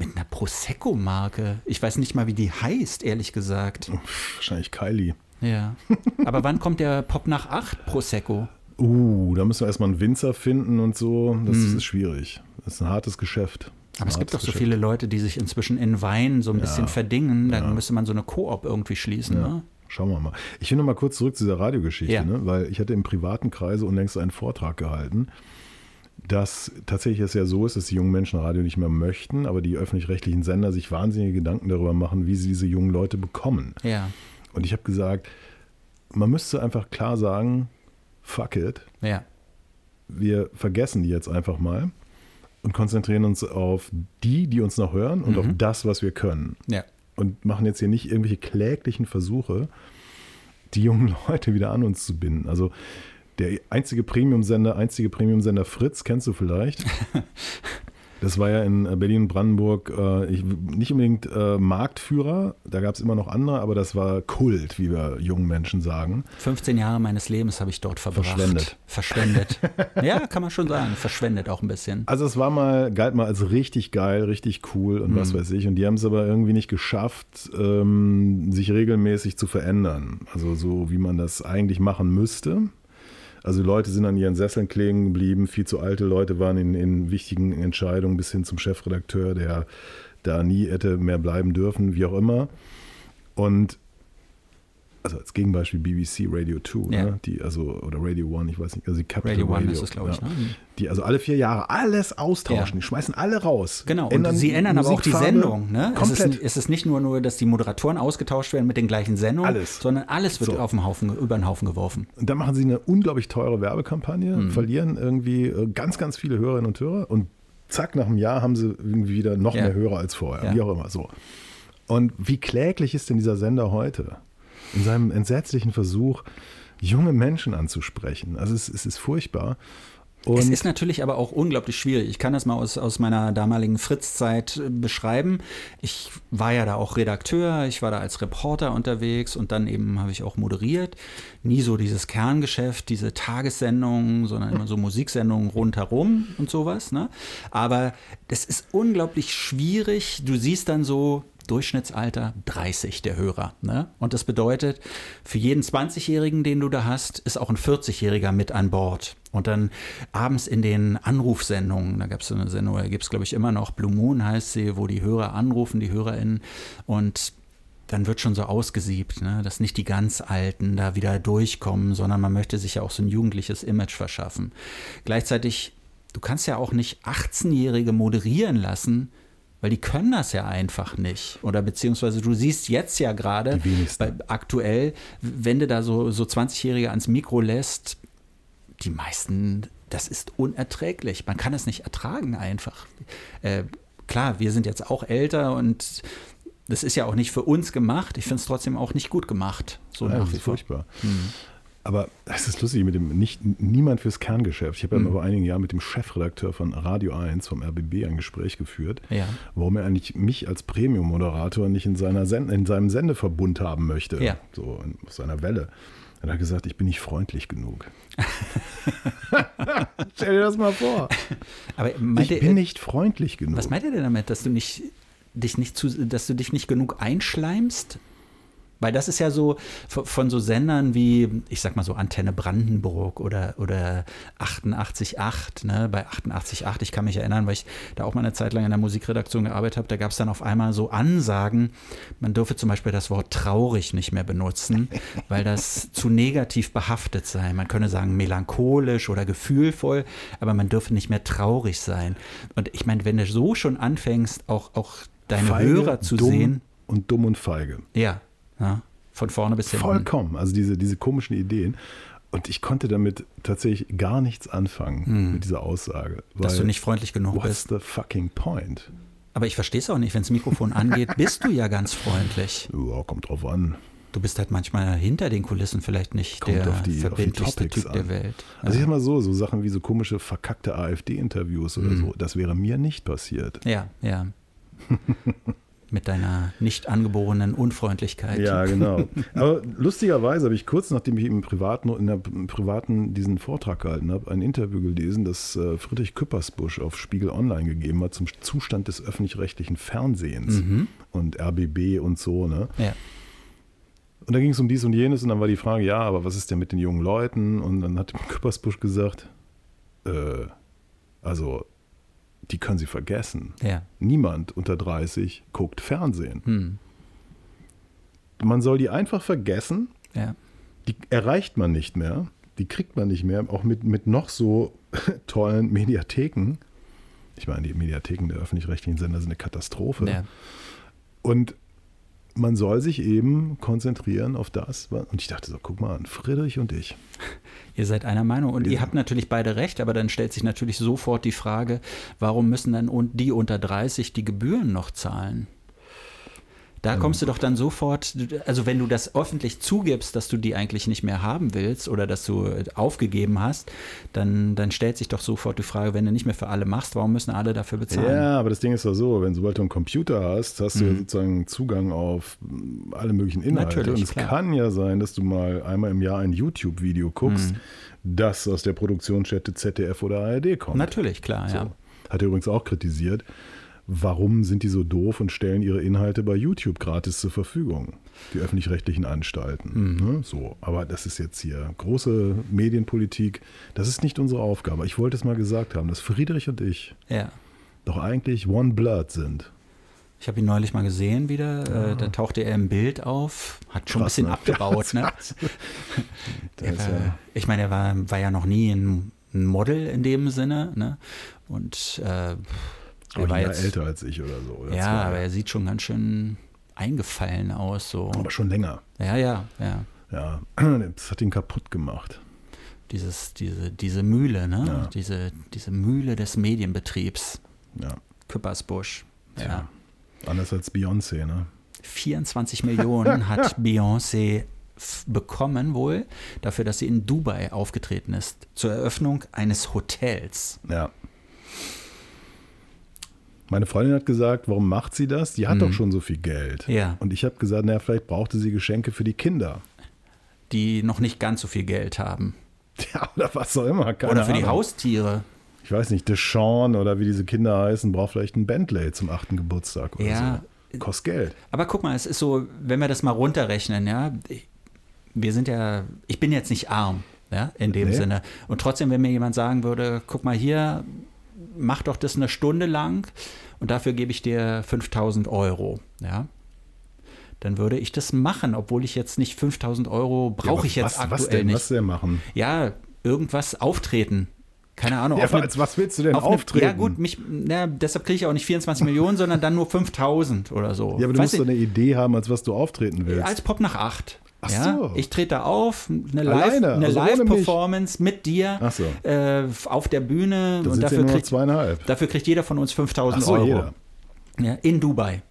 Mit einer Prosecco-Marke. Ich weiß nicht mal, wie die heißt, ehrlich gesagt. Wahrscheinlich Kylie. Ja. Aber wann kommt der Pop nach 8 Prosecco? Uh, da müssen wir erstmal einen Winzer finden und so. Das ist schwierig. Das ist ein hartes Geschäft. Aber es gibt doch so viele Leute, die sich inzwischen in Wein so ein bisschen verdingen. Dann müsste man so eine Koop irgendwie schließen. Ja. Ne? Schauen wir mal. Ich will noch mal kurz zurück zu dieser Radiogeschichte, Ja. ne? weil ich hatte im privaten Kreise unlängst einen Vortrag gehalten, dass tatsächlich es ja so ist, dass die jungen Menschen Radio nicht mehr möchten, aber die öffentlich-rechtlichen Sender sich wahnsinnige Gedanken darüber machen, wie sie diese jungen Leute bekommen. Ja. Und ich habe gesagt, man müsste einfach klar sagen, fuck it, Ja. wir vergessen die jetzt einfach mal und konzentrieren uns auf die, die uns noch hören und auf das, was wir können. Ja. Und machen jetzt hier nicht irgendwelche kläglichen Versuche, die jungen Leute wieder an uns zu binden. Also der einzige Premium-Sender, einzige Premium-Sender Fritz, kennst du vielleicht? Das war ja in Berlin und Brandenburg äh, ich, nicht unbedingt äh, Marktführer, da gab es immer noch andere, aber das war Kult, wie wir jungen Menschen sagen. 15 Jahre meines Lebens habe ich dort verbracht. Verschwendet. Verschwendet. ja, kann man schon sagen. Verschwendet auch ein bisschen. Also es war mal, galt mal als richtig geil, richtig cool und was weiß ich. Und die haben es aber irgendwie nicht geschafft, ähm, sich regelmäßig zu verändern. Also so, wie man das eigentlich machen müsste. Also Leute sind an ihren Sesseln kleben geblieben, viel zu alte Leute waren in, in wichtigen Entscheidungen bis hin zum Chefredakteur, der da nie hätte mehr bleiben dürfen, wie auch immer. Und also als Gegenbeispiel BBC Radio 2, Ja. ne? die, also, oder Radio 1, ich weiß nicht, also die Capital Radio Radio. One ist es, glaube ich. ja. Ne? Die also alle vier Jahre alles austauschen, Ja. die schmeißen alle raus. Genau, und sie ändern aber auch die Sendung. Ne? Es, Komplett. ist, es ist nicht nur, nur, dass die Moderatoren ausgetauscht werden mit den gleichen Sendungen, Alles. sondern alles wird So. auf den Haufen, über den Haufen geworfen. Und dann machen sie eine unglaublich teure Werbekampagne, Mhm. verlieren irgendwie äh, ganz, ganz viele Hörerinnen und Hörer und zack, nach einem Jahr haben sie irgendwie wieder noch mehr Hörer als vorher, wie auch immer so. Und wie kläglich ist denn dieser Sender heute? In seinem entsetzlichen Versuch, junge Menschen anzusprechen. Also es, es ist furchtbar. Und es ist natürlich aber auch unglaublich schwierig. Ich kann das mal aus, aus meiner damaligen Fritz-Zeit äh, beschreiben. Ich war ja da auch Redakteur, ich war da als Reporter unterwegs und dann eben habe ich auch moderiert. Nie so dieses Kerngeschäft, diese Tagessendungen, sondern immer so Musiksendungen rundherum und sowas. Ne? Aber das ist unglaublich schwierig. Du siehst dann so Durchschnittsalter 30 der Hörer. Ne? Und das bedeutet, für jeden 20-Jährigen, den du da hast, ist auch ein 40-Jähriger mit an Bord. Und dann abends in den Anrufsendungen, da gab es so eine Sendung, da gibt es glaube ich immer noch, Blue Moon heißt sie, wo die Hörer anrufen, die HörerInnen. Und dann wird schon so ausgesiebt, ne? dass nicht die ganz Alten da wieder durchkommen, sondern man möchte sich ja auch so ein jugendliches Image verschaffen. Gleichzeitig, du kannst ja auch nicht 18-Jährige moderieren lassen, weil die können das ja einfach nicht. Oder beziehungsweise du siehst jetzt ja gerade, aktuell, wenn du da so, so 20-Jährige ans Mikro lässt, die meisten, das ist unerträglich. Man kann es nicht ertragen einfach. Äh, klar, wir sind jetzt auch älter und das ist ja auch nicht für uns gemacht. Ich finde es trotzdem auch nicht gut gemacht. So ja, das ist furchtbar. Hm. Aber es ist lustig mit dem nicht niemand fürs Kerngeschäft. Ich habe ja mhm. vor einigen Jahren mit dem Chefredakteur von Radio 1 vom RBB ein Gespräch geführt, ja. warum er eigentlich mich als Premium-Moderator nicht in, seiner Send in seinem Sendeverbund haben möchte, ja. so auf seiner Welle. Er hat gesagt, ich bin nicht freundlich genug. Stell dir das mal vor. Aber ich bin nicht freundlich genug. Was meint er denn damit, dass du nicht dich nicht zu, dass du dich nicht genug einschleimst weil das ist ja so von so Sendern wie, ich sag mal so Antenne Brandenburg oder, oder 88.8, ne? bei 88.8, ich kann mich erinnern, weil ich da auch mal eine Zeit lang in der Musikredaktion gearbeitet habe, da gab es dann auf einmal so Ansagen, man dürfe zum Beispiel das Wort traurig nicht mehr benutzen, weil das zu negativ behaftet sei. Man könne sagen melancholisch oder gefühlvoll, aber man dürfe nicht mehr traurig sein. Und ich meine, wenn du so schon anfängst, auch, auch deine Feige, Hörer zu dumm sehen. Und dumm und feige. Ja, ja, von vorne bis hinten. Vollkommen. Also diese, diese komischen Ideen. Und ich konnte damit tatsächlich gar nichts anfangen hm. mit dieser Aussage. Dass du nicht freundlich genug what's bist. What's the fucking point? Aber ich verstehe es auch nicht, wenn das Mikrofon angeht, bist du ja ganz freundlich. Ja, kommt drauf an. Du bist halt manchmal hinter den Kulissen vielleicht nicht kommt der die, verbindlichste Typ an. der Welt. Ja. Also ich sag mal so, so Sachen wie so komische verkackte AfD-Interviews oder hm. so, das wäre mir nicht passiert. Ja, ja. mit deiner nicht angeborenen Unfreundlichkeit. Ja, genau. Aber lustigerweise habe ich kurz nachdem ich im privaten, in der, privaten diesen Vortrag gehalten habe, ein Interview gelesen, das äh, Friedrich Küppersbusch auf Spiegel Online gegeben hat zum Zustand des öffentlich-rechtlichen Fernsehens mhm. und RBB und so. Ne? Ja. Und da ging es um dies und jenes und dann war die Frage, ja, aber was ist denn mit den jungen Leuten? Und dann hat Küppersbusch gesagt, äh, also die können Sie vergessen. Ja. Niemand unter 30 guckt Fernsehen. Hm. Man soll die einfach vergessen. Ja. Die erreicht man nicht mehr. Die kriegt man nicht mehr, auch mit, mit noch so tollen Mediatheken. Ich meine, die Mediatheken der öffentlich-rechtlichen Sender sind eine Katastrophe. Ja. Und man soll sich eben konzentrieren auf das. Und ich dachte so, guck mal an, Friedrich und ich. Ihr seid einer Meinung und ja. ihr habt natürlich beide recht, aber dann stellt sich natürlich sofort die Frage, warum müssen dann die unter 30 die Gebühren noch zahlen? Da kommst du doch dann sofort, also wenn du das öffentlich zugibst, dass du die eigentlich nicht mehr haben willst oder dass du aufgegeben hast, dann, dann stellt sich doch sofort die Frage, wenn du nicht mehr für alle machst, warum müssen alle dafür bezahlen? Ja, aber das Ding ist doch so, wenn sobald du einen Computer hast, hast mhm. du ja mhm. sozusagen Zugang auf alle möglichen Inhalte. Natürlich, Und es klar. kann ja sein, dass du mal einmal im Jahr ein YouTube-Video guckst, mhm. das aus der Produktionsstätte ZDF oder ARD kommt. Natürlich, klar, so. ja. Hat er übrigens auch kritisiert warum sind die so doof und stellen ihre Inhalte bei YouTube gratis zur Verfügung? Die öffentlich-rechtlichen Anstalten. Mhm. Ne? So, aber das ist jetzt hier große Medienpolitik. Das ist nicht unsere Aufgabe. Ich wollte es mal gesagt haben, dass Friedrich und ich ja. doch eigentlich One Blood sind. Ich habe ihn neulich mal gesehen wieder. Äh, ja. da tauchte er im Bild auf, hat schon Krass, ein bisschen ne? abgebaut. Ne? war, ja ich meine, er war, war ja noch nie ein, ein Model in dem Sinne. Ne? Und äh, er war jetzt älter als ich oder so. Oder ja, zwei. aber er sieht schon ganz schön eingefallen aus. So. Aber schon länger. Ja, ja, ja. Ja, das hat ihn kaputt gemacht. Dieses, diese, diese Mühle, ne? Ja. Diese, diese Mühle des Medienbetriebs. Ja. Küppersbusch. Ja. ja. Anders als Beyoncé, ne? 24 Millionen hat Beyoncé bekommen wohl dafür, dass sie in Dubai aufgetreten ist zur Eröffnung eines Hotels. Ja. Meine Freundin hat gesagt, warum macht sie das? Die hat mhm. doch schon so viel Geld. Ja. Und ich habe gesagt, naja, vielleicht brauchte sie Geschenke für die Kinder. Die noch nicht ganz so viel Geld haben. Ja, oder was auch immer. Keine oder für Ahnung. die Haustiere. Ich weiß nicht, Deshaun oder wie diese Kinder heißen, braucht vielleicht ein Bentley zum achten Geburtstag oder ja. so. kostet Geld. Aber guck mal, es ist so, wenn wir das mal runterrechnen, ja, wir sind ja, ich bin jetzt nicht arm, ja, in dem Nee. Sinne. Und trotzdem, wenn mir jemand sagen würde, guck mal hier, mach doch das eine Stunde lang und dafür gebe ich dir 5000 Euro, ja, dann würde ich das machen, obwohl ich jetzt nicht 5000 Euro brauche Ja, ich jetzt was, aktuell was denn, nicht. Was denn machen? Ja, irgendwas auftreten. Keine Ahnung. Ja, eine- als was willst du denn auf eine- auftreten? Ja gut, mich, na, deshalb kriege ich auch nicht 24 Millionen, sondern dann nur 5000 oder so. Ja, aber du Weiß musst doch nicht, eine Idee haben, als was du auftreten willst. als Pop nach 8. Ach ja, so. Ich trete da auf, eine Alleine, Live- eine also Live-Performance mit dir so. äh, auf der Bühne da und dafür kriegt, zweieinhalb. dafür kriegt jeder von uns 5000 Ach so, Euro. Ja, in Dubai.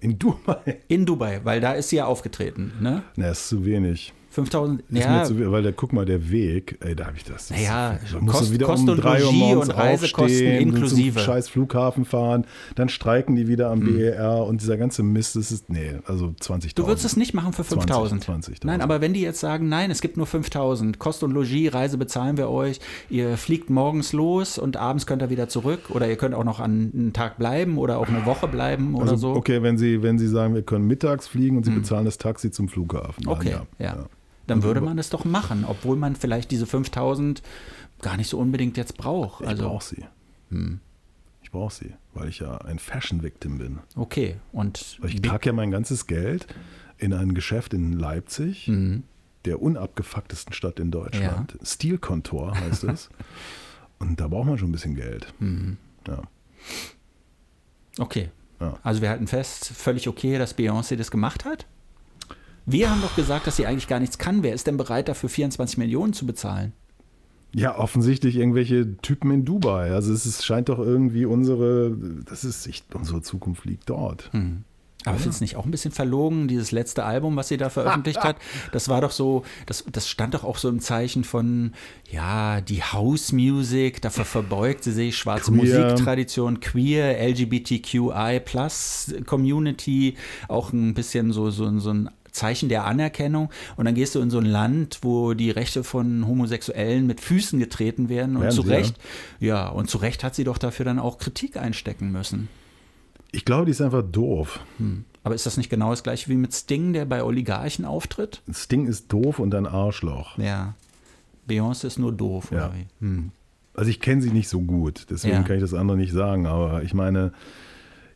In Dubai. In Dubai, weil da ist sie ja aufgetreten. Ne? Na, ist zu wenig. 5000, Ist ja, mir zu weil da, guck mal, der Weg, ey, da habe ich das. das Naja, da musst Kost- du wieder Kost um und drei Uhr morgens und Reisekosten aufstehen, inklusive. Zum scheiß Flughafen fahren, dann streiken die wieder am Mhm. BER und dieser ganze Mist, das ist, nee, also 20.000. Du würdest es nicht machen für 5000. 20.000. Nein, aber wenn die jetzt sagen, nein, es gibt nur 5000, Kost und Logis, Reise bezahlen wir euch, ihr fliegt morgens los und abends könnt ihr wieder zurück oder ihr könnt auch noch an einen Tag bleiben oder auch eine Woche bleiben oder also, so. Okay, wenn sie, wenn sie sagen, wir können mittags fliegen und sie bezahlen das Taxi zum Flughafen. dann Okay, ja. Dann würde man das doch machen, obwohl man vielleicht diese 5000 gar nicht so unbedingt jetzt braucht. Ich Also, brauche sie. Hm. Ich brauche sie, weil ich ja ein Fashion-Victim bin. okay. Und Weil ich trage ja mein ganzes Geld in ein Geschäft in Leipzig, Mhm. der unabgefucktesten Stadt in Deutschland. Stilkontor heißt es. Und da braucht man schon ein bisschen Geld. Mhm. Ja. Okay. Ja. Also wir halten fest, völlig okay, dass Beyoncé das gemacht hat. Wir haben doch gesagt, dass sie eigentlich gar nichts kann. Wer ist denn bereit, dafür 24 Millionen zu bezahlen? ja, offensichtlich irgendwelche Typen in Dubai. Also es ist, scheint doch irgendwie unsere, das ist, ich, unsere Zukunft liegt dort. Hm. Aber findest du nicht auch ein bisschen verlogen, dieses letzte Album, was sie da veröffentlicht hat? Das war doch so, das, das stand doch auch so im Zeichen von, ja, die House Music, dafür verbeugt sie sich, schwarze Queer. Musiktradition, queer, LGBTQI Plus Community, auch ein bisschen so, so, so ein Zeichen der Anerkennung. Und dann gehst du in so ein Land, wo die Rechte von Homosexuellen mit Füßen getreten werden. Und Werden zu sie, ja. Recht, ja, und zu Recht hat sie doch dafür dann auch Kritik einstecken müssen. Ich glaube, die ist einfach doof. Aber ist das nicht genau das gleiche wie mit Sting, der bei Oligarchen auftritt? Sting ist doof und ein Arschloch. Ja. Beyoncé ist nur doof, Ja. Hm. Also ich kenne sie nicht so gut, deswegen Ja. kann ich das andere nicht sagen. Aber ich meine,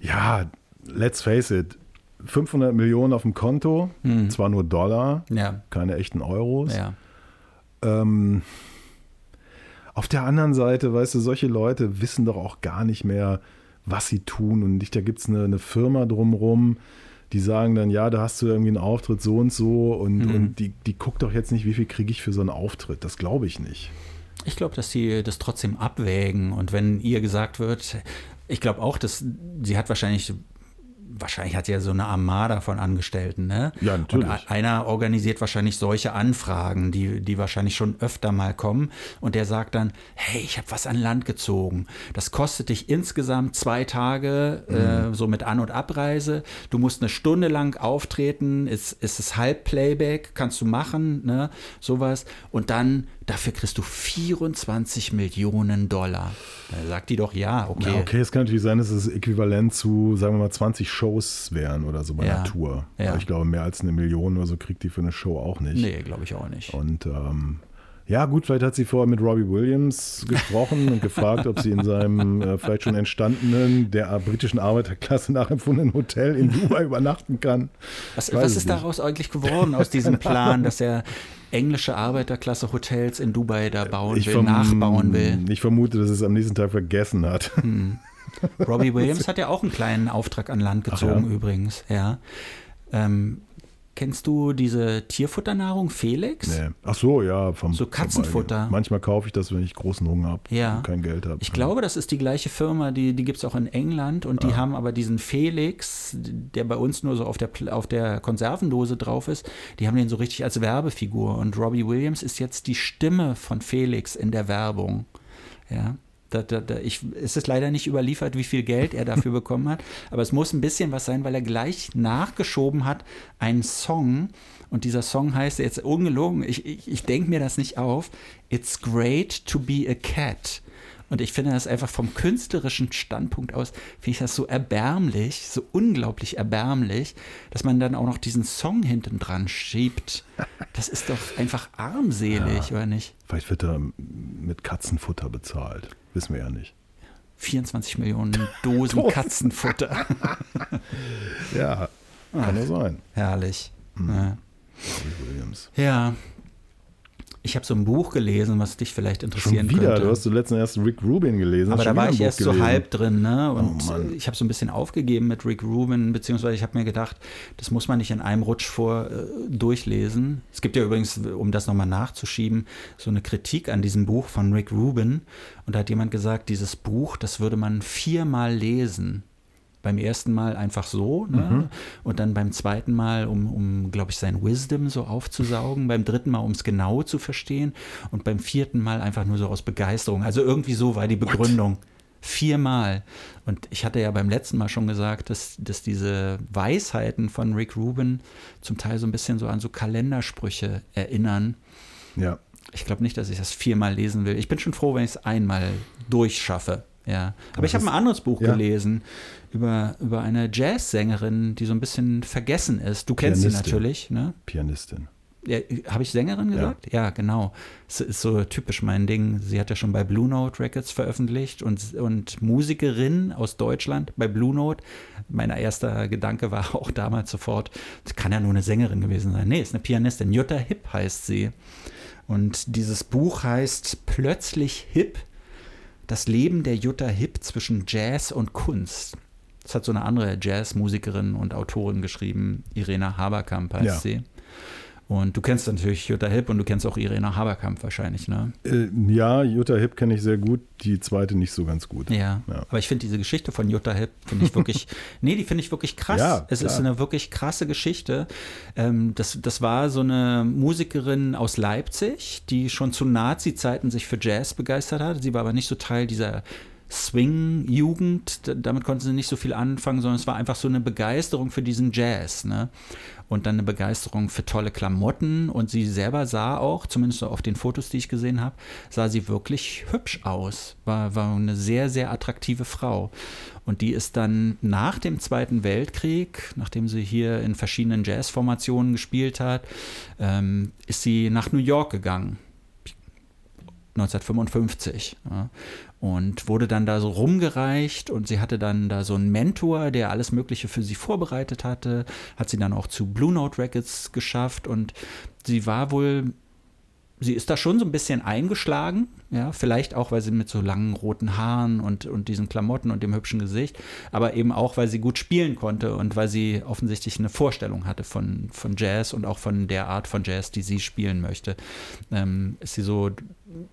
ja, let's face it, 500 Millionen auf dem Konto, zwar nur Dollar, Ja, keine echten Euros. ja. Ähm, auf der anderen Seite, weißt du, solche Leute wissen doch auch gar nicht mehr, was sie tun. Und nicht, da gibt es eine, eine Firma drumrum, die sagen dann, ja, da hast du irgendwie einen Auftritt so und so. Und, Mhm. und die, die guckt doch jetzt nicht, wie viel kriege ich für so einen Auftritt. Das glaube ich nicht. Ich glaube, dass sie das trotzdem abwägen. Und wenn ihr gesagt wird, ich glaube auch, dass sie hat wahrscheinlich, wahrscheinlich hat sie ja so eine Armada von Angestellten, ne? Ja, natürlich. Und einer organisiert wahrscheinlich solche Anfragen, die, die wahrscheinlich schon öfter mal kommen. Und der sagt dann, hey, ich habe was an Land gezogen. Das kostet dich insgesamt zwei Tage, äh, so mit An- und Abreise. Du musst eine Stunde lang auftreten. Ist, ist es Halbplayback, kannst du machen, ne? Sowas. Und dann, dafür kriegst du 24 Millionen Dollar. Da sagt die doch, ja, okay. Ja, okay, es kann natürlich sein, dass es äquivalent zu, sagen wir mal, 20 Shows wären oder so bei Ja. einer Tour. Ja. Aber ich glaube, mehr als eine Million oder so kriegt die für eine Show auch nicht. Nee, glaube ich auch nicht. Und ähm, ja, gut, vielleicht hat sie vorher mit Robbie Williams gesprochen und gefragt, ob sie in seinem äh, vielleicht schon entstandenen, der britischen Arbeiterklasse nachempfundenen Hotel in Dubai übernachten kann. Was, was ist nicht. daraus eigentlich geworden, aus diesem Plan, dass er englische Arbeiterklasse Hotels in Dubai da bauen will, verm- nachbauen will? Ich vermute, dass es am nächsten Tag vergessen hat. Robbie Williams hat ja auch einen kleinen Auftrag an Land gezogen, ja? übrigens. Ja. Ähm, kennst du diese Tierfutternahrung Felix? Nee. Ach so, ja. Vom, So Katzenfutter. Manchmal kaufe ich das, wenn ich großen Hunger habe Ja. und kein Geld habe. Ich glaube, das ist die gleiche Firma, die, die gibt es auch in England und die Ah. haben aber diesen Felix, der bei uns nur so auf der, auf der Konservendose drauf ist, die haben den so richtig als Werbefigur und Robbie Williams ist jetzt die Stimme von Felix in der Werbung. Ja. Da, da, da, ich, es ist leider nicht überliefert, wie viel Geld er dafür bekommen hat, aber es muss ein bisschen was sein, weil er gleich nachgeschoben hat einen Song und dieser Song heißt jetzt ungelogen, ich, ich, ich denke mir das nicht auf, It's great to be a cat. Und ich finde das einfach vom künstlerischen Standpunkt aus, finde ich das so erbärmlich, so unglaublich erbärmlich, dass man dann auch noch diesen Song hinten dran schiebt. Das ist doch einfach armselig, ja, oder nicht? Vielleicht wird er mit Katzenfutter bezahlt. Wissen wir ja nicht. 24 Millionen Dosen Katzenfutter. ja, kann ja sein. Herrlich. Mhm. Ja. Williams. Ja, ich habe so ein Buch gelesen, was dich vielleicht interessieren Schon wieder? könnte. Du hast zuletzt erst Rick Rubin gelesen. Aber da war ich erst gelesen. so halb drin, ne? Oh Und oh ich habe so ein bisschen aufgegeben mit Rick Rubin, beziehungsweise ich habe mir gedacht, das muss man nicht in einem Rutsch vor äh, durchlesen. Es gibt ja übrigens, um das nochmal nachzuschieben, so eine Kritik an diesem Buch von Rick Rubin. Und da hat jemand gesagt, dieses Buch, das würde man viermal lesen beim ersten Mal einfach so ne? mhm. und dann beim zweiten Mal, um, um glaube ich, sein Wisdom so aufzusaugen, beim dritten Mal, um es genau zu verstehen und beim vierten Mal einfach nur so aus Begeisterung. Also irgendwie so war die Begründung. What? Viermal. Und ich hatte ja beim letzten Mal schon gesagt, dass, dass diese Weisheiten von Rick Rubin zum Teil so ein bisschen so an so Kalendersprüche erinnern. Ja. Ich glaube nicht, dass ich das viermal lesen will. Ich bin schon froh, wenn ich es einmal durchschaffe. Ja. Aber ich habe ein anderes Buch ja. gelesen über, über eine Jazzsängerin, die so ein bisschen vergessen ist. Du kennst Pianistin. sie natürlich, ne? Pianistin. Ja, habe ich Sängerin gesagt? Ja. ja, genau. Das ist so typisch mein Ding. Sie hat ja schon bei Blue Note Records veröffentlicht und, und Musikerin aus Deutschland bei Blue Note. Mein erster Gedanke war auch damals sofort, das kann ja nur eine Sängerin gewesen sein. Nee, ist eine Pianistin. Jutta Hip heißt sie. Und dieses Buch heißt Plötzlich Hip das Leben der Jutta Hipp zwischen Jazz und Kunst. Das hat so eine andere Jazzmusikerin und Autorin geschrieben, Irena Haberkamp heißt ja. sie. Und du kennst natürlich Jutta Hipp und du kennst auch Irena Haberkamp wahrscheinlich, ne? Äh, ja, Jutta Hipp kenne ich sehr gut, die zweite nicht so ganz gut. Ja, ja. aber ich finde diese Geschichte von Jutta Hipp, finde ich wirklich, nee, die finde ich wirklich krass. Ja, es klar. ist eine wirklich krasse Geschichte. Ähm, das, das war so eine Musikerin aus Leipzig, die schon zu Nazi-Zeiten sich für Jazz begeistert hat. Sie war aber nicht so Teil dieser Swing-Jugend, damit konnten sie nicht so viel anfangen, sondern es war einfach so eine Begeisterung für diesen Jazz. Ne? Und dann eine Begeisterung für tolle Klamotten. Und sie selber sah auch, zumindest auf den Fotos, die ich gesehen habe, sah sie wirklich hübsch aus. War, war eine sehr, sehr attraktive Frau. Und die ist dann nach dem Zweiten Weltkrieg, nachdem sie hier in verschiedenen Jazzformationen gespielt hat, ähm, ist sie nach New York gegangen 1955. Ja, und wurde dann da so rumgereicht und sie hatte dann da so einen Mentor, der alles Mögliche für sie vorbereitet hatte, hat sie dann auch zu Blue Note Records geschafft und sie war wohl sie ist da schon so ein bisschen eingeschlagen, ja, vielleicht auch, weil sie mit so langen roten Haaren und, und diesen Klamotten und dem hübschen Gesicht, aber eben auch, weil sie gut spielen konnte und weil sie offensichtlich eine Vorstellung hatte von, von Jazz und auch von der Art von Jazz, die sie spielen möchte. Ähm, ist sie so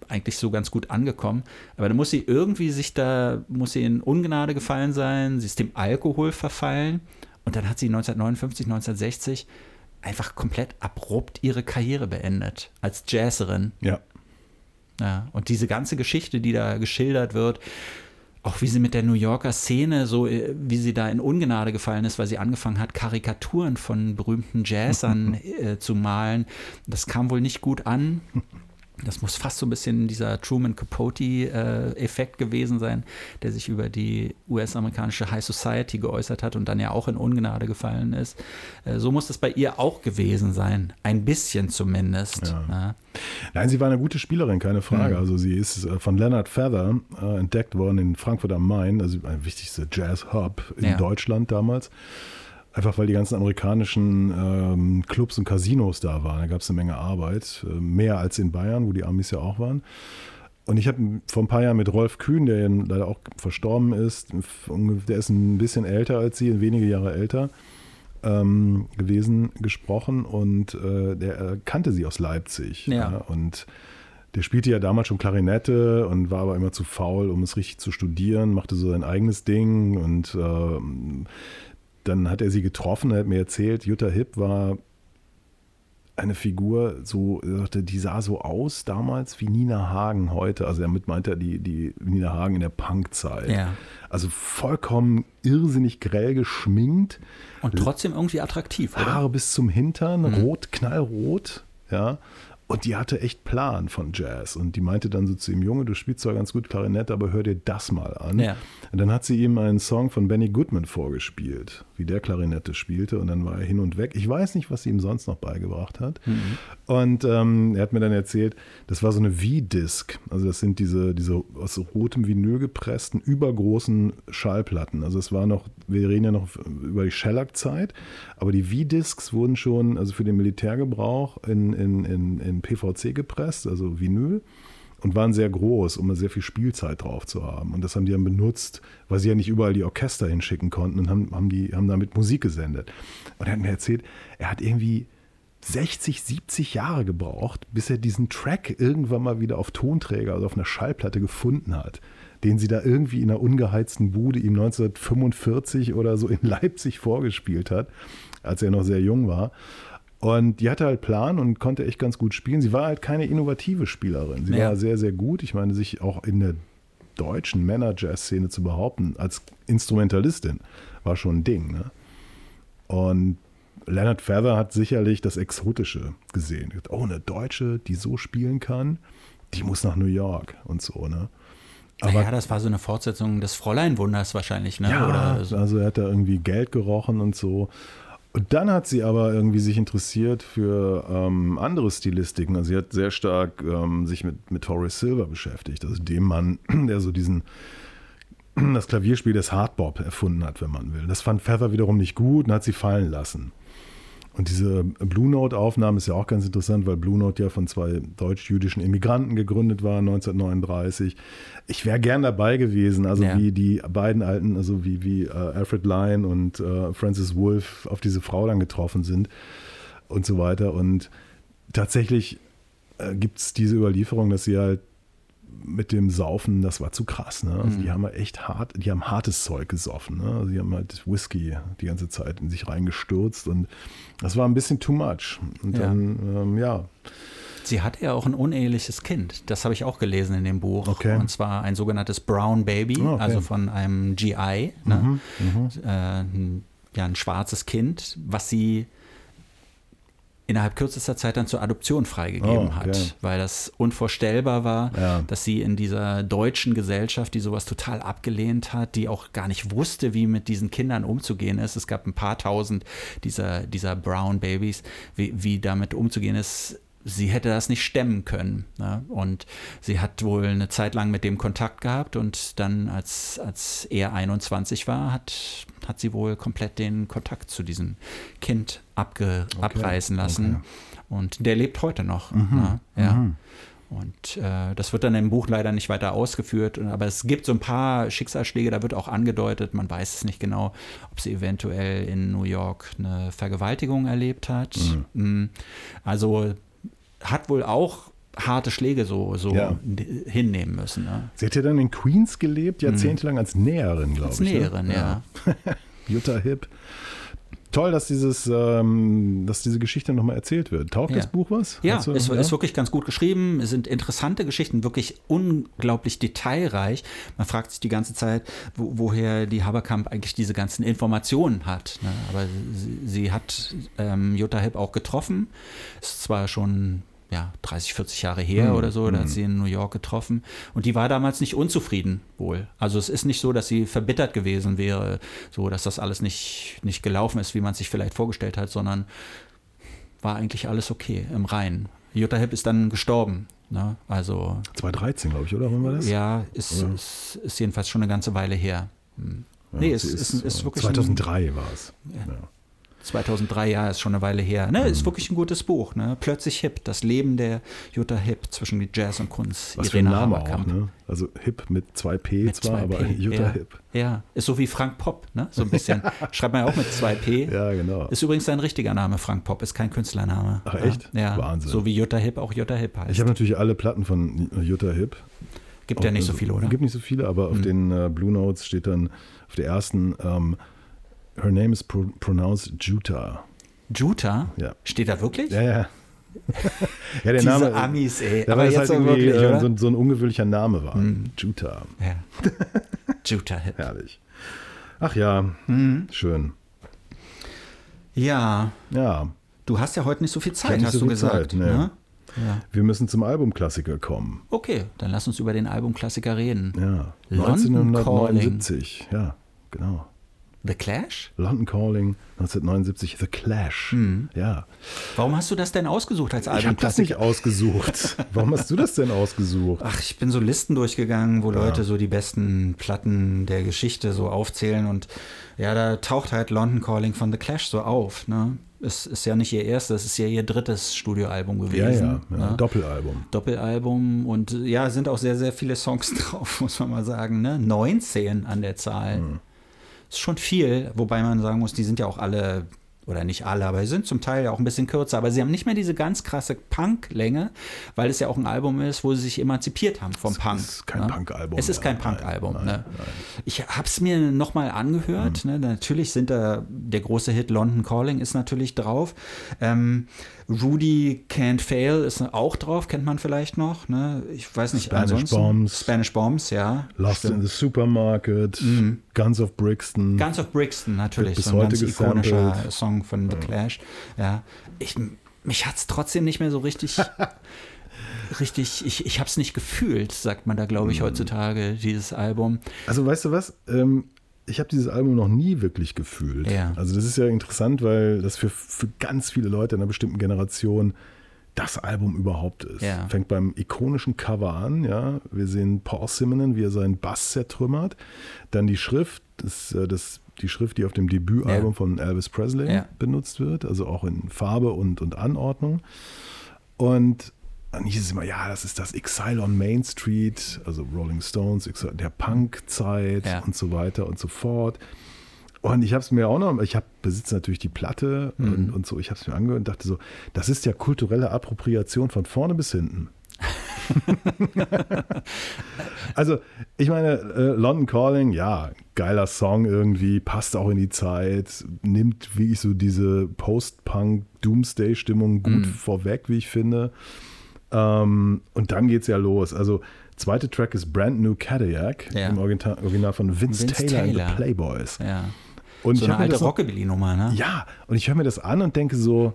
eigentlich so ganz gut angekommen. Aber da muss sie irgendwie sich da, muss sie in Ungnade gefallen sein, sie ist dem Alkohol verfallen und dann hat sie 1959, 1960 einfach komplett abrupt ihre Karriere beendet als Jazzerin. Ja. Ja, und diese ganze Geschichte, die da geschildert wird, auch wie sie mit der New Yorker Szene, so äh, wie sie da in Ungnade gefallen ist, weil sie angefangen hat, Karikaturen von berühmten Jazzern äh, zu malen, das kam wohl nicht gut an. Das muss fast so ein bisschen dieser Truman Capote-Effekt äh, gewesen sein, der sich über die US-amerikanische High Society geäußert hat und dann ja auch in Ungnade gefallen ist. Äh, so muss das bei ihr auch gewesen sein. Ein bisschen zumindest. Ja. Ja. Nein, sie war eine gute Spielerin, keine Frage. Mhm. Also sie ist äh, von Leonard Feather äh, entdeckt worden in Frankfurt am Main, also ein wichtigster Jazz-Hub in ja. Deutschland damals. Einfach weil die ganzen amerikanischen ähm, Clubs und Casinos da waren. Da gab es eine Menge Arbeit. Äh, mehr als in Bayern, wo die Amis ja auch waren. Und ich habe vor ein paar Jahren mit Rolf Kühn, der leider auch verstorben ist, der ist ein bisschen älter als sie, wenige Jahre älter ähm, gewesen, gesprochen. Und äh, der kannte sie aus Leipzig. Ja. ja. Und der spielte ja damals schon Klarinette und war aber immer zu faul, um es richtig zu studieren, machte so sein eigenes Ding und äh, dann hat er sie getroffen, er hat mir erzählt, Jutta Hipp war eine Figur, so, die sah so aus damals wie Nina Hagen heute. Also damit meint er die, die Nina Hagen in der Punkzeit. Ja. Also vollkommen irrsinnig grell geschminkt. Und trotzdem irgendwie attraktiv, oder? Haare bis zum Hintern, mhm. rot, knallrot, ja. Und die hatte echt Plan von Jazz. Und die meinte dann so zu ihm, Junge, du spielst zwar ganz gut Klarinette, aber hör dir das mal an. Ja. Und dann hat sie ihm einen Song von Benny Goodman vorgespielt, wie der Klarinette spielte. Und dann war er hin und weg. Ich weiß nicht, was sie ihm sonst noch beigebracht hat. Und ähm, er hat mir dann erzählt, das war so eine V-Disc. Also das sind diese, diese aus rotem Vinyl gepressten, übergroßen Schallplatten. Also es war noch, wir reden ja noch über die Shellac-Zeit, aber die V-Discs wurden schon, also für den Militärgebrauch in, in, in, in PVC gepresst, also Vinyl und waren sehr groß, um sehr viel Spielzeit drauf zu haben. Und das haben die dann benutzt, weil sie ja nicht überall die Orchester hinschicken konnten und haben, haben, die, haben damit Musik gesendet. Und er hat mir erzählt, er hat irgendwie 60, 70 Jahre gebraucht, bis er diesen Track irgendwann mal wieder auf Tonträger, also auf einer Schallplatte gefunden hat, den sie da irgendwie in einer ungeheizten Bude ihm 1945 oder so in Leipzig vorgespielt hat, als er noch sehr jung war. Und die hatte halt Plan und konnte echt ganz gut spielen. Sie war halt keine innovative Spielerin. Sie Ja. war sehr, sehr gut. Ich meine, sich auch in der deutschen Männer-Jazz-Szene zu behaupten, als Instrumentalistin, war schon ein Ding. Ne? Und Leonard Feather hat sicherlich das Exotische gesehen. Oh, eine Deutsche, die so spielen kann, die muss nach New York und so. Ne? Aber ja, das war so eine Fortsetzung des Fräuleinwunders wahrscheinlich, ne? Ja, Oder so. also er hat da irgendwie Geld gerochen und so. Und dann hat sie aber irgendwie sich interessiert für ähm, andere Stilistiken. Also sie hat sehr stark ähm, sich mit, mit Horace Silver beschäftigt, also dem Mann, der so diesen das Klavierspiel des Hardbop erfunden hat, wenn man will. Das fand Feather wiederum nicht gut und hat sie fallen lassen. Und diese Blue Note-Aufnahme ist ja auch ganz interessant, weil Blue Note ja von zwei deutsch-jüdischen Immigranten gegründet war, 1939. Ich wäre gern dabei gewesen, also Ja. wie die beiden alten, also wie, wie äh, Alfred Lyon und äh, Francis Wolff auf diese Frau dann getroffen sind und so weiter. Und tatsächlich äh, gibt es diese Überlieferung, dass sie halt mit dem Saufen, das war zu krass. Ne? Also die haben halt echt hart, die haben hartes Zeug gesoffen. Ne? Also die haben halt Whisky die ganze Zeit in sich reingestürzt und das war ein bisschen too much. Und Ja. dann, ähm, ja, Sie hatte ja auch ein uneheliches Kind. Das habe ich auch gelesen in dem Buch. Okay. Und zwar ein sogenanntes Brown Baby, Ah, okay. Mhm, also von einem GI. Ne? Äh, ein, ja, ein schwarzes Kind, was sie innerhalb kürzester Zeit dann zur Adoption freigegeben Oh, okay. hat, weil das unvorstellbar war, Ja. dass sie in dieser deutschen Gesellschaft, die sowas total abgelehnt hat, die auch gar nicht wusste, wie mit diesen Kindern umzugehen ist. Es gab ein paar tausend dieser, dieser Brown Babies, wie, wie damit umzugehen ist. Sie hätte das nicht stemmen können. Ne? Und sie hat wohl eine Zeit lang mit dem Kontakt gehabt und dann, als, als er 21 war, hat, hat sie wohl komplett den Kontakt zu diesem Kind abge, abreißen lassen. Und der lebt heute noch. Ne? Ja. Und äh, das wird dann im Buch leider nicht weiter ausgeführt, aber es gibt so ein paar Schicksalsschläge, da wird auch angedeutet, man weiß es nicht genau, ob sie eventuell in New York eine Vergewaltigung erlebt hat. Mm. Also hat wohl auch harte Schläge so, so Ja. hinnehmen müssen. Ne? sie hat ja dann in Queens gelebt, jahrzehntelang als Näherin, glaube Als ich. Näherin, ne? ja. Jutta Hipp. Toll, dass, dieses, ähm, dass diese Geschichte nochmal erzählt wird. Taugt Ja. das Buch was? Ja, du- es ist wirklich ganz gut geschrieben. Es sind interessante Geschichten, wirklich unglaublich detailreich. Man fragt sich die ganze Zeit, wo, woher die Haberkamp eigentlich diese ganzen Informationen hat. Ne? Aber sie, sie hat ähm, Jutta Hipp auch getroffen. Ist zwar schon ja, 30, 40 Jahre her Hm, oder so, da hat sie in New York getroffen. Und die war damals nicht unzufrieden wohl. Also es ist nicht so, dass sie verbittert gewesen wäre, so dass das alles nicht, nicht gelaufen ist, wie man sich vielleicht vorgestellt hat, sondern war eigentlich alles okay im Reinen. Jutta Hipp ist dann gestorben. Ne? Also 2013, glaube ich, oder? Wann war das? ja, ist, ist, ist jedenfalls schon eine ganze Weile her. Hm. Ja, nee, es ist, ist, ist wirklich 2003 war es. Ja. 2003, ja, ist schon eine Weile her. Ne, Mhm. ist wirklich ein gutes Buch. Ne? Plötzlich Hip, das Leben der Jutta Hip zwischen Jazz und Kunst. Was für ein Irene Name auch, ne? Also Hip mit zwei P Mit zwar, zwei aber P, Jutta ja. Hip. Ja, ist so wie Frank Popp, ne? So ein bisschen. Schreibt man ja auch mit zwei P. Ja, genau. Ist übrigens sein richtiger Name, Frank Popp, ist kein Künstlername. Ach, echt? Ja. Wahnsinn. So wie Jutta Hip auch Jutta Hip heißt. Ich habe natürlich alle Platten von Jutta Hip. Gibt ja nicht so Also, viele, oder? Gibt nicht so viele, aber auf Hm. den äh, Blue Notes steht dann auf der ersten, ähm, her name is pro pronounced Juta. Juta? Ja. Steht da wirklich? Ja, ja. ja, der Diese Name. Amis, ey. Aber jetzt halt so irgendwie wirklich, äh, so, ein- so ein ungewöhnlicher Name war. Hm. Juta. Ja. Juta Hip. Herrlich. Ach ja, Mhm. schön. Ja, Ja, du hast ja heute nicht so viel Zeit, hast so du gesagt. Zeit, nee. ne? Ja. Wir müssen zum Albumklassiker kommen. Okay, dann lass uns über den Albumklassiker reden. Ja. London 1979. Ja, genau. The Clash? London Calling 1979, The Clash. Ja. Warum hast du das denn ausgesucht als Ich habe das nicht ausgesucht. Warum hast du das denn ausgesucht? Ach, ich bin so Listen durchgegangen, wo Leute so die besten Platten der Geschichte so aufzählen und ja, da taucht halt London Calling von The Clash so auf. Ne? Es ist ja nicht ihr erstes, es ist ja ihr drittes Studioalbum Ja, gewesen. ja, ja. ne? Doppelalbum. Doppelalbum und ja, sind auch sehr, sehr viele Songs drauf, muss man mal sagen. Ne? 19 an der Zahl. Hm. Ist schon viel, wobei man sagen muss, die sind ja auch alle, oder nicht alle, aber sie sind zum Teil ja auch ein bisschen kürzer. Aber sie haben nicht mehr diese ganz krasse Punk-Länge, weil es ja auch ein Album ist, wo sie sich emanzipiert haben vom Es Punk. ist kein ne? Punk-Album Es ist kein Punk-Album. nein, Ne? Ich habe es mir nochmal angehört. Hm. Ne? Natürlich sind da, der große Hit London Calling ist natürlich drauf. Ähm, Rudy Can't Fail ist auch drauf, kennt man vielleicht noch. Ne? Ich weiß nicht, Spanish ansonsten. Bombs. Spanish Bombs, ja. Lost Stimmt. in the Supermarket, Guns of Brixton. Guns of Brixton, natürlich. Bis so ein heute ganz ikonischer gesampelt. Song von The Clash. Ja. Ich, mich hat es trotzdem nicht mehr so richtig. richtig, ich, ich habe es nicht gefühlt, sagt man da, glaube Mhm. ich, heutzutage, dieses Album. Also weißt du was? Ähm, ich habe dieses Album noch nie wirklich gefühlt. Ja. Also das ist ja interessant, weil das für, für ganz viele Leute in einer bestimmten Generation das Album überhaupt ist. Ja. Fängt beim ikonischen Cover an, ja. Wir sehen Paul Simonon, wie er seinen Bass zertrümmert. Dann die Schrift, das, äh, das, die Schrift, die auf dem Debütalbum Ja. von Elvis Presley Ja. benutzt wird, also auch in Farbe und, und Anordnung. Und dann hieß es immer, ja, das ist das Exile on Main Street, also Rolling Stones, Exile, der Punk-Zeit Ja. und so weiter und so fort. Und ich habe es mir auch noch, ich habe besitze natürlich die Platte Mhm. und, und so, ich habe es mir angehört und dachte so, das ist ja kulturelle Appropriation von vorne bis hinten. also, ich meine, äh, London Calling, ja, geiler Song irgendwie, passt auch in die Zeit, nimmt wie ich so diese Post-Punk-Doomsday-Stimmung gut Mhm. vorweg, wie ich finde. Ähm, und dann geht's ja los. Also, zweite Track ist Brand New Cadillac, Ja. im Original, Original von Vince, Vince Taylor, and Taylor. the Playboys. Ja. Und so ich eine alte Rockabilly-Nummer, ne? ja, und ich höre mir das an und denke so,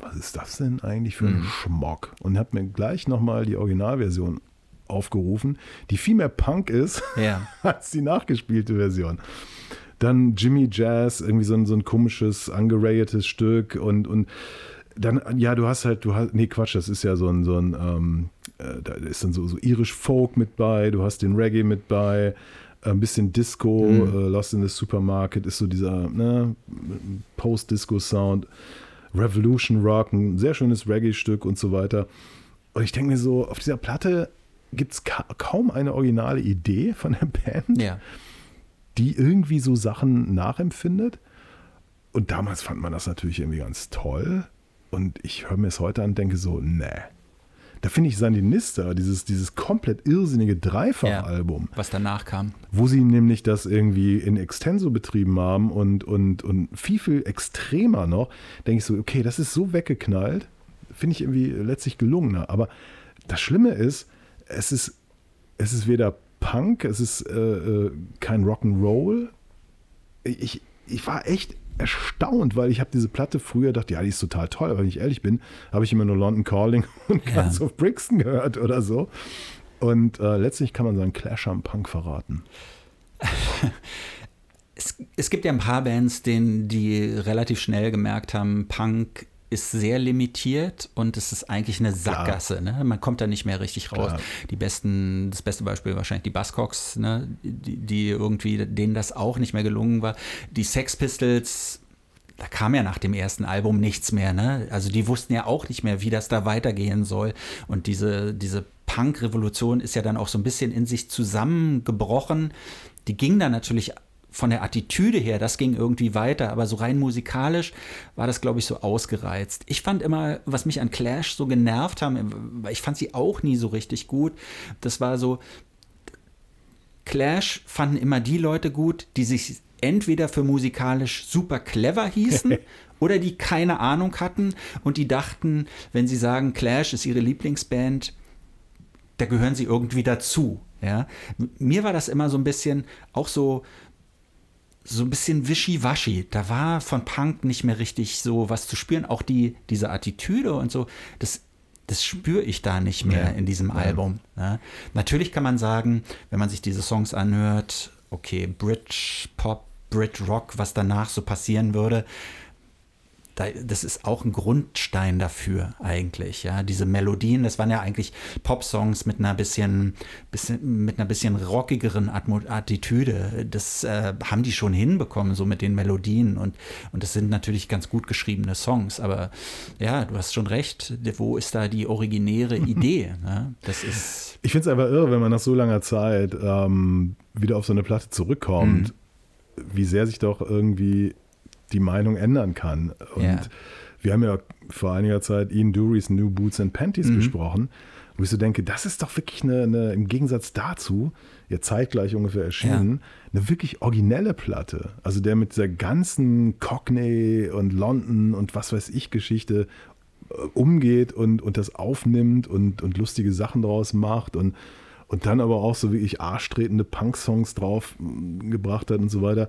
was ist das denn eigentlich für ein Mhm. Schmock? Und habe mir gleich nochmal die Originalversion aufgerufen, die viel mehr Punk ist Ja. als die nachgespielte Version. Dann Jimmy Jazz, irgendwie so ein, so ein komisches, angeratedtes Stück und, und dann, ja, du hast halt, du hast, nee, Quatsch, das ist ja so ein, so ein, ähm, äh, da ist dann so, so irisch Folk mit bei, du hast den Reggae mit bei, ein bisschen Disco, äh, Lost in the Supermarket ist so dieser ne, Post-Disco-Sound, Revolution Rock, ein sehr schönes Reggae-Stück und so weiter. Und ich denke mir so, auf dieser Platte gibt es ka kaum eine originale Idee von der Band Ja. die irgendwie so Sachen nachempfindet. Und damals fand man das natürlich irgendwie ganz toll. Und ich höre mir es heute an und denke so, nee. Da finde ich Sandinista, dieses, dieses komplett irrsinnige Dreifach-Album, Was danach kam. wo sie nämlich das irgendwie in Extenso betrieben haben und, und, und viel, viel extremer noch, denke ich so, okay, das ist so weggeknallt, finde ich irgendwie letztlich gelungener. Aber das Schlimme ist, es ist, es ist weder Punk, es ist äh, äh, kein Rock'n'Roll. Ich, ich war echt erstaunt, weil ich habe diese Platte früher gedacht, ja, die ist total toll, aber wenn ich ehrlich bin, habe ich immer nur London Calling und Ja. Guns of Brixton gehört oder so. Und äh, letztlich kann man sagen, Clash am Punk verraten. Es, es gibt ja ein paar Bands, denen die relativ schnell gemerkt haben, Punk ist sehr limitiert und es ist eigentlich eine Sackgasse. Ne? Man kommt da nicht mehr richtig raus. Klar. Die besten, das beste Beispiel wahrscheinlich die Buzzcocks, ne? die, die irgendwie, denen das auch nicht mehr gelungen war. Die Sex Pistols, da kam ja nach dem ersten Album nichts mehr. Ne? Also die wussten ja auch nicht mehr, wie das da weitergehen soll. Und diese, diese Punk-Revolution ist ja dann auch so ein bisschen in sich zusammengebrochen. Die ging dann natürlich von der Attitüde her, das ging irgendwie weiter, aber so rein musikalisch war das, glaube ich, so ausgereizt. Ich fand immer, was mich an Clash so genervt haben, weil ich fand sie auch nie so richtig gut, das war so, Clash fanden immer die Leute gut, die sich entweder für musikalisch super clever hießen oder die keine Ahnung hatten und die dachten, wenn sie sagen, Clash ist ihre Lieblingsband, da gehören sie irgendwie dazu. Ja? Mir war das immer so ein bisschen auch so, so ein bisschen wischiwaschi. Da war von Punk nicht mehr richtig so was zu spüren. Auch die, diese Attitüde und so, das das spüre ich da nicht mehr Nee, in diesem nee. Album. Ne? Natürlich kann man sagen, wenn man sich diese Songs anhört, okay, Brit Pop, Brit Rock, was danach so passieren würde, das ist auch ein Grundstein dafür eigentlich, ja. Diese Melodien, das waren ja eigentlich Popsongs mit einer bisschen, bisschen mit einer bisschen rockigeren Attitüde. Das äh, haben die schon hinbekommen, so mit den Melodien und, und das sind natürlich ganz gut geschriebene Songs. Aber ja, du hast schon recht, wo ist da die originäre Idee? Ne? Das ist. Ich finde es einfach irre, wenn man nach so langer Zeit ähm, wieder auf so eine Platte zurückkommt, wie sehr sich doch irgendwie die Meinung ändern kann. Und Ja. wir haben ja vor einiger Zeit Ian Durys New Boots and Panties besprochen, wo ich so denke, das ist doch wirklich eine, eine im Gegensatz dazu, ja zeitgleich ungefähr erschienen, eine wirklich originelle Platte. Also der mit dieser ganzen Cockney und London und was weiß ich Geschichte äh, umgeht und, und das aufnimmt und, und lustige Sachen draus macht und, und dann aber auch so wirklich arschtretende Punk-Songs drauf gebracht hat und so weiter.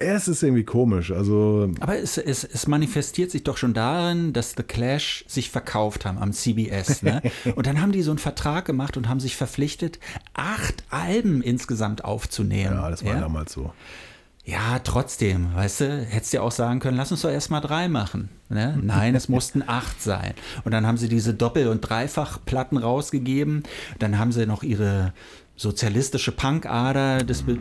Es ist irgendwie komisch. Also, Aber es, es, es manifestiert sich doch schon darin, dass The Clash sich verkauft haben am CBS. Ne? Und dann haben die so einen Vertrag gemacht und haben sich verpflichtet, acht Alben insgesamt aufzunehmen. ja, das war damals so. Ja, trotzdem, weißt du, hättest du ja auch sagen können, lass uns doch erstmal drei machen. Ne? Nein, es mussten acht sein. Und dann haben sie diese Doppel- und Dreifachplatten rausgegeben. Dann haben sie noch ihre sozialistische Punkader, das be-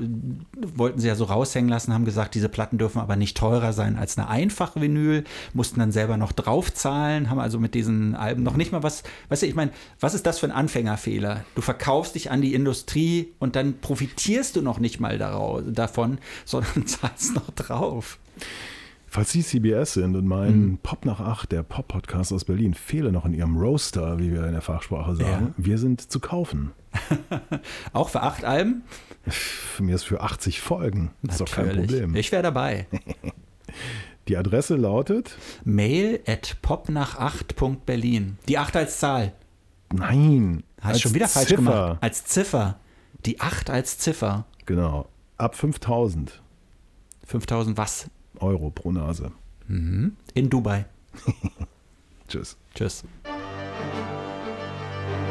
wollten sie ja so raushängen lassen, haben gesagt, diese Platten dürfen aber nicht teurer sein als eine einfache Vinyl, mussten dann selber noch draufzahlen, haben also mit diesen Alben noch nicht mal was, weißt du, ich meine, was ist das für ein Anfängerfehler? Du verkaufst dich an die Industrie und dann profitierst du noch nicht mal daraus, davon, sondern zahlst noch drauf. Falls Sie CBS sind und meinen Pop nach acht, der Pop-Podcast aus Berlin, fehle noch in Ihrem Roaster, wie wir in der Fachsprache sagen, wir sind zu kaufen. Auch für acht Alben? Für mir ist für 80 Folgen. Das ist doch kein. Problem. Ich wäre dabei. Die Adresse lautet, Mail at popnach8.berlin. Die 8 als Zahl. nein, Hast als schon wieder falsch Ziffer. gemacht. Als Ziffer. Die 8 als Ziffer. Genau, ab 5000 5000 was? Euro pro Nase. In Dubai. Tschüss. Tschüss.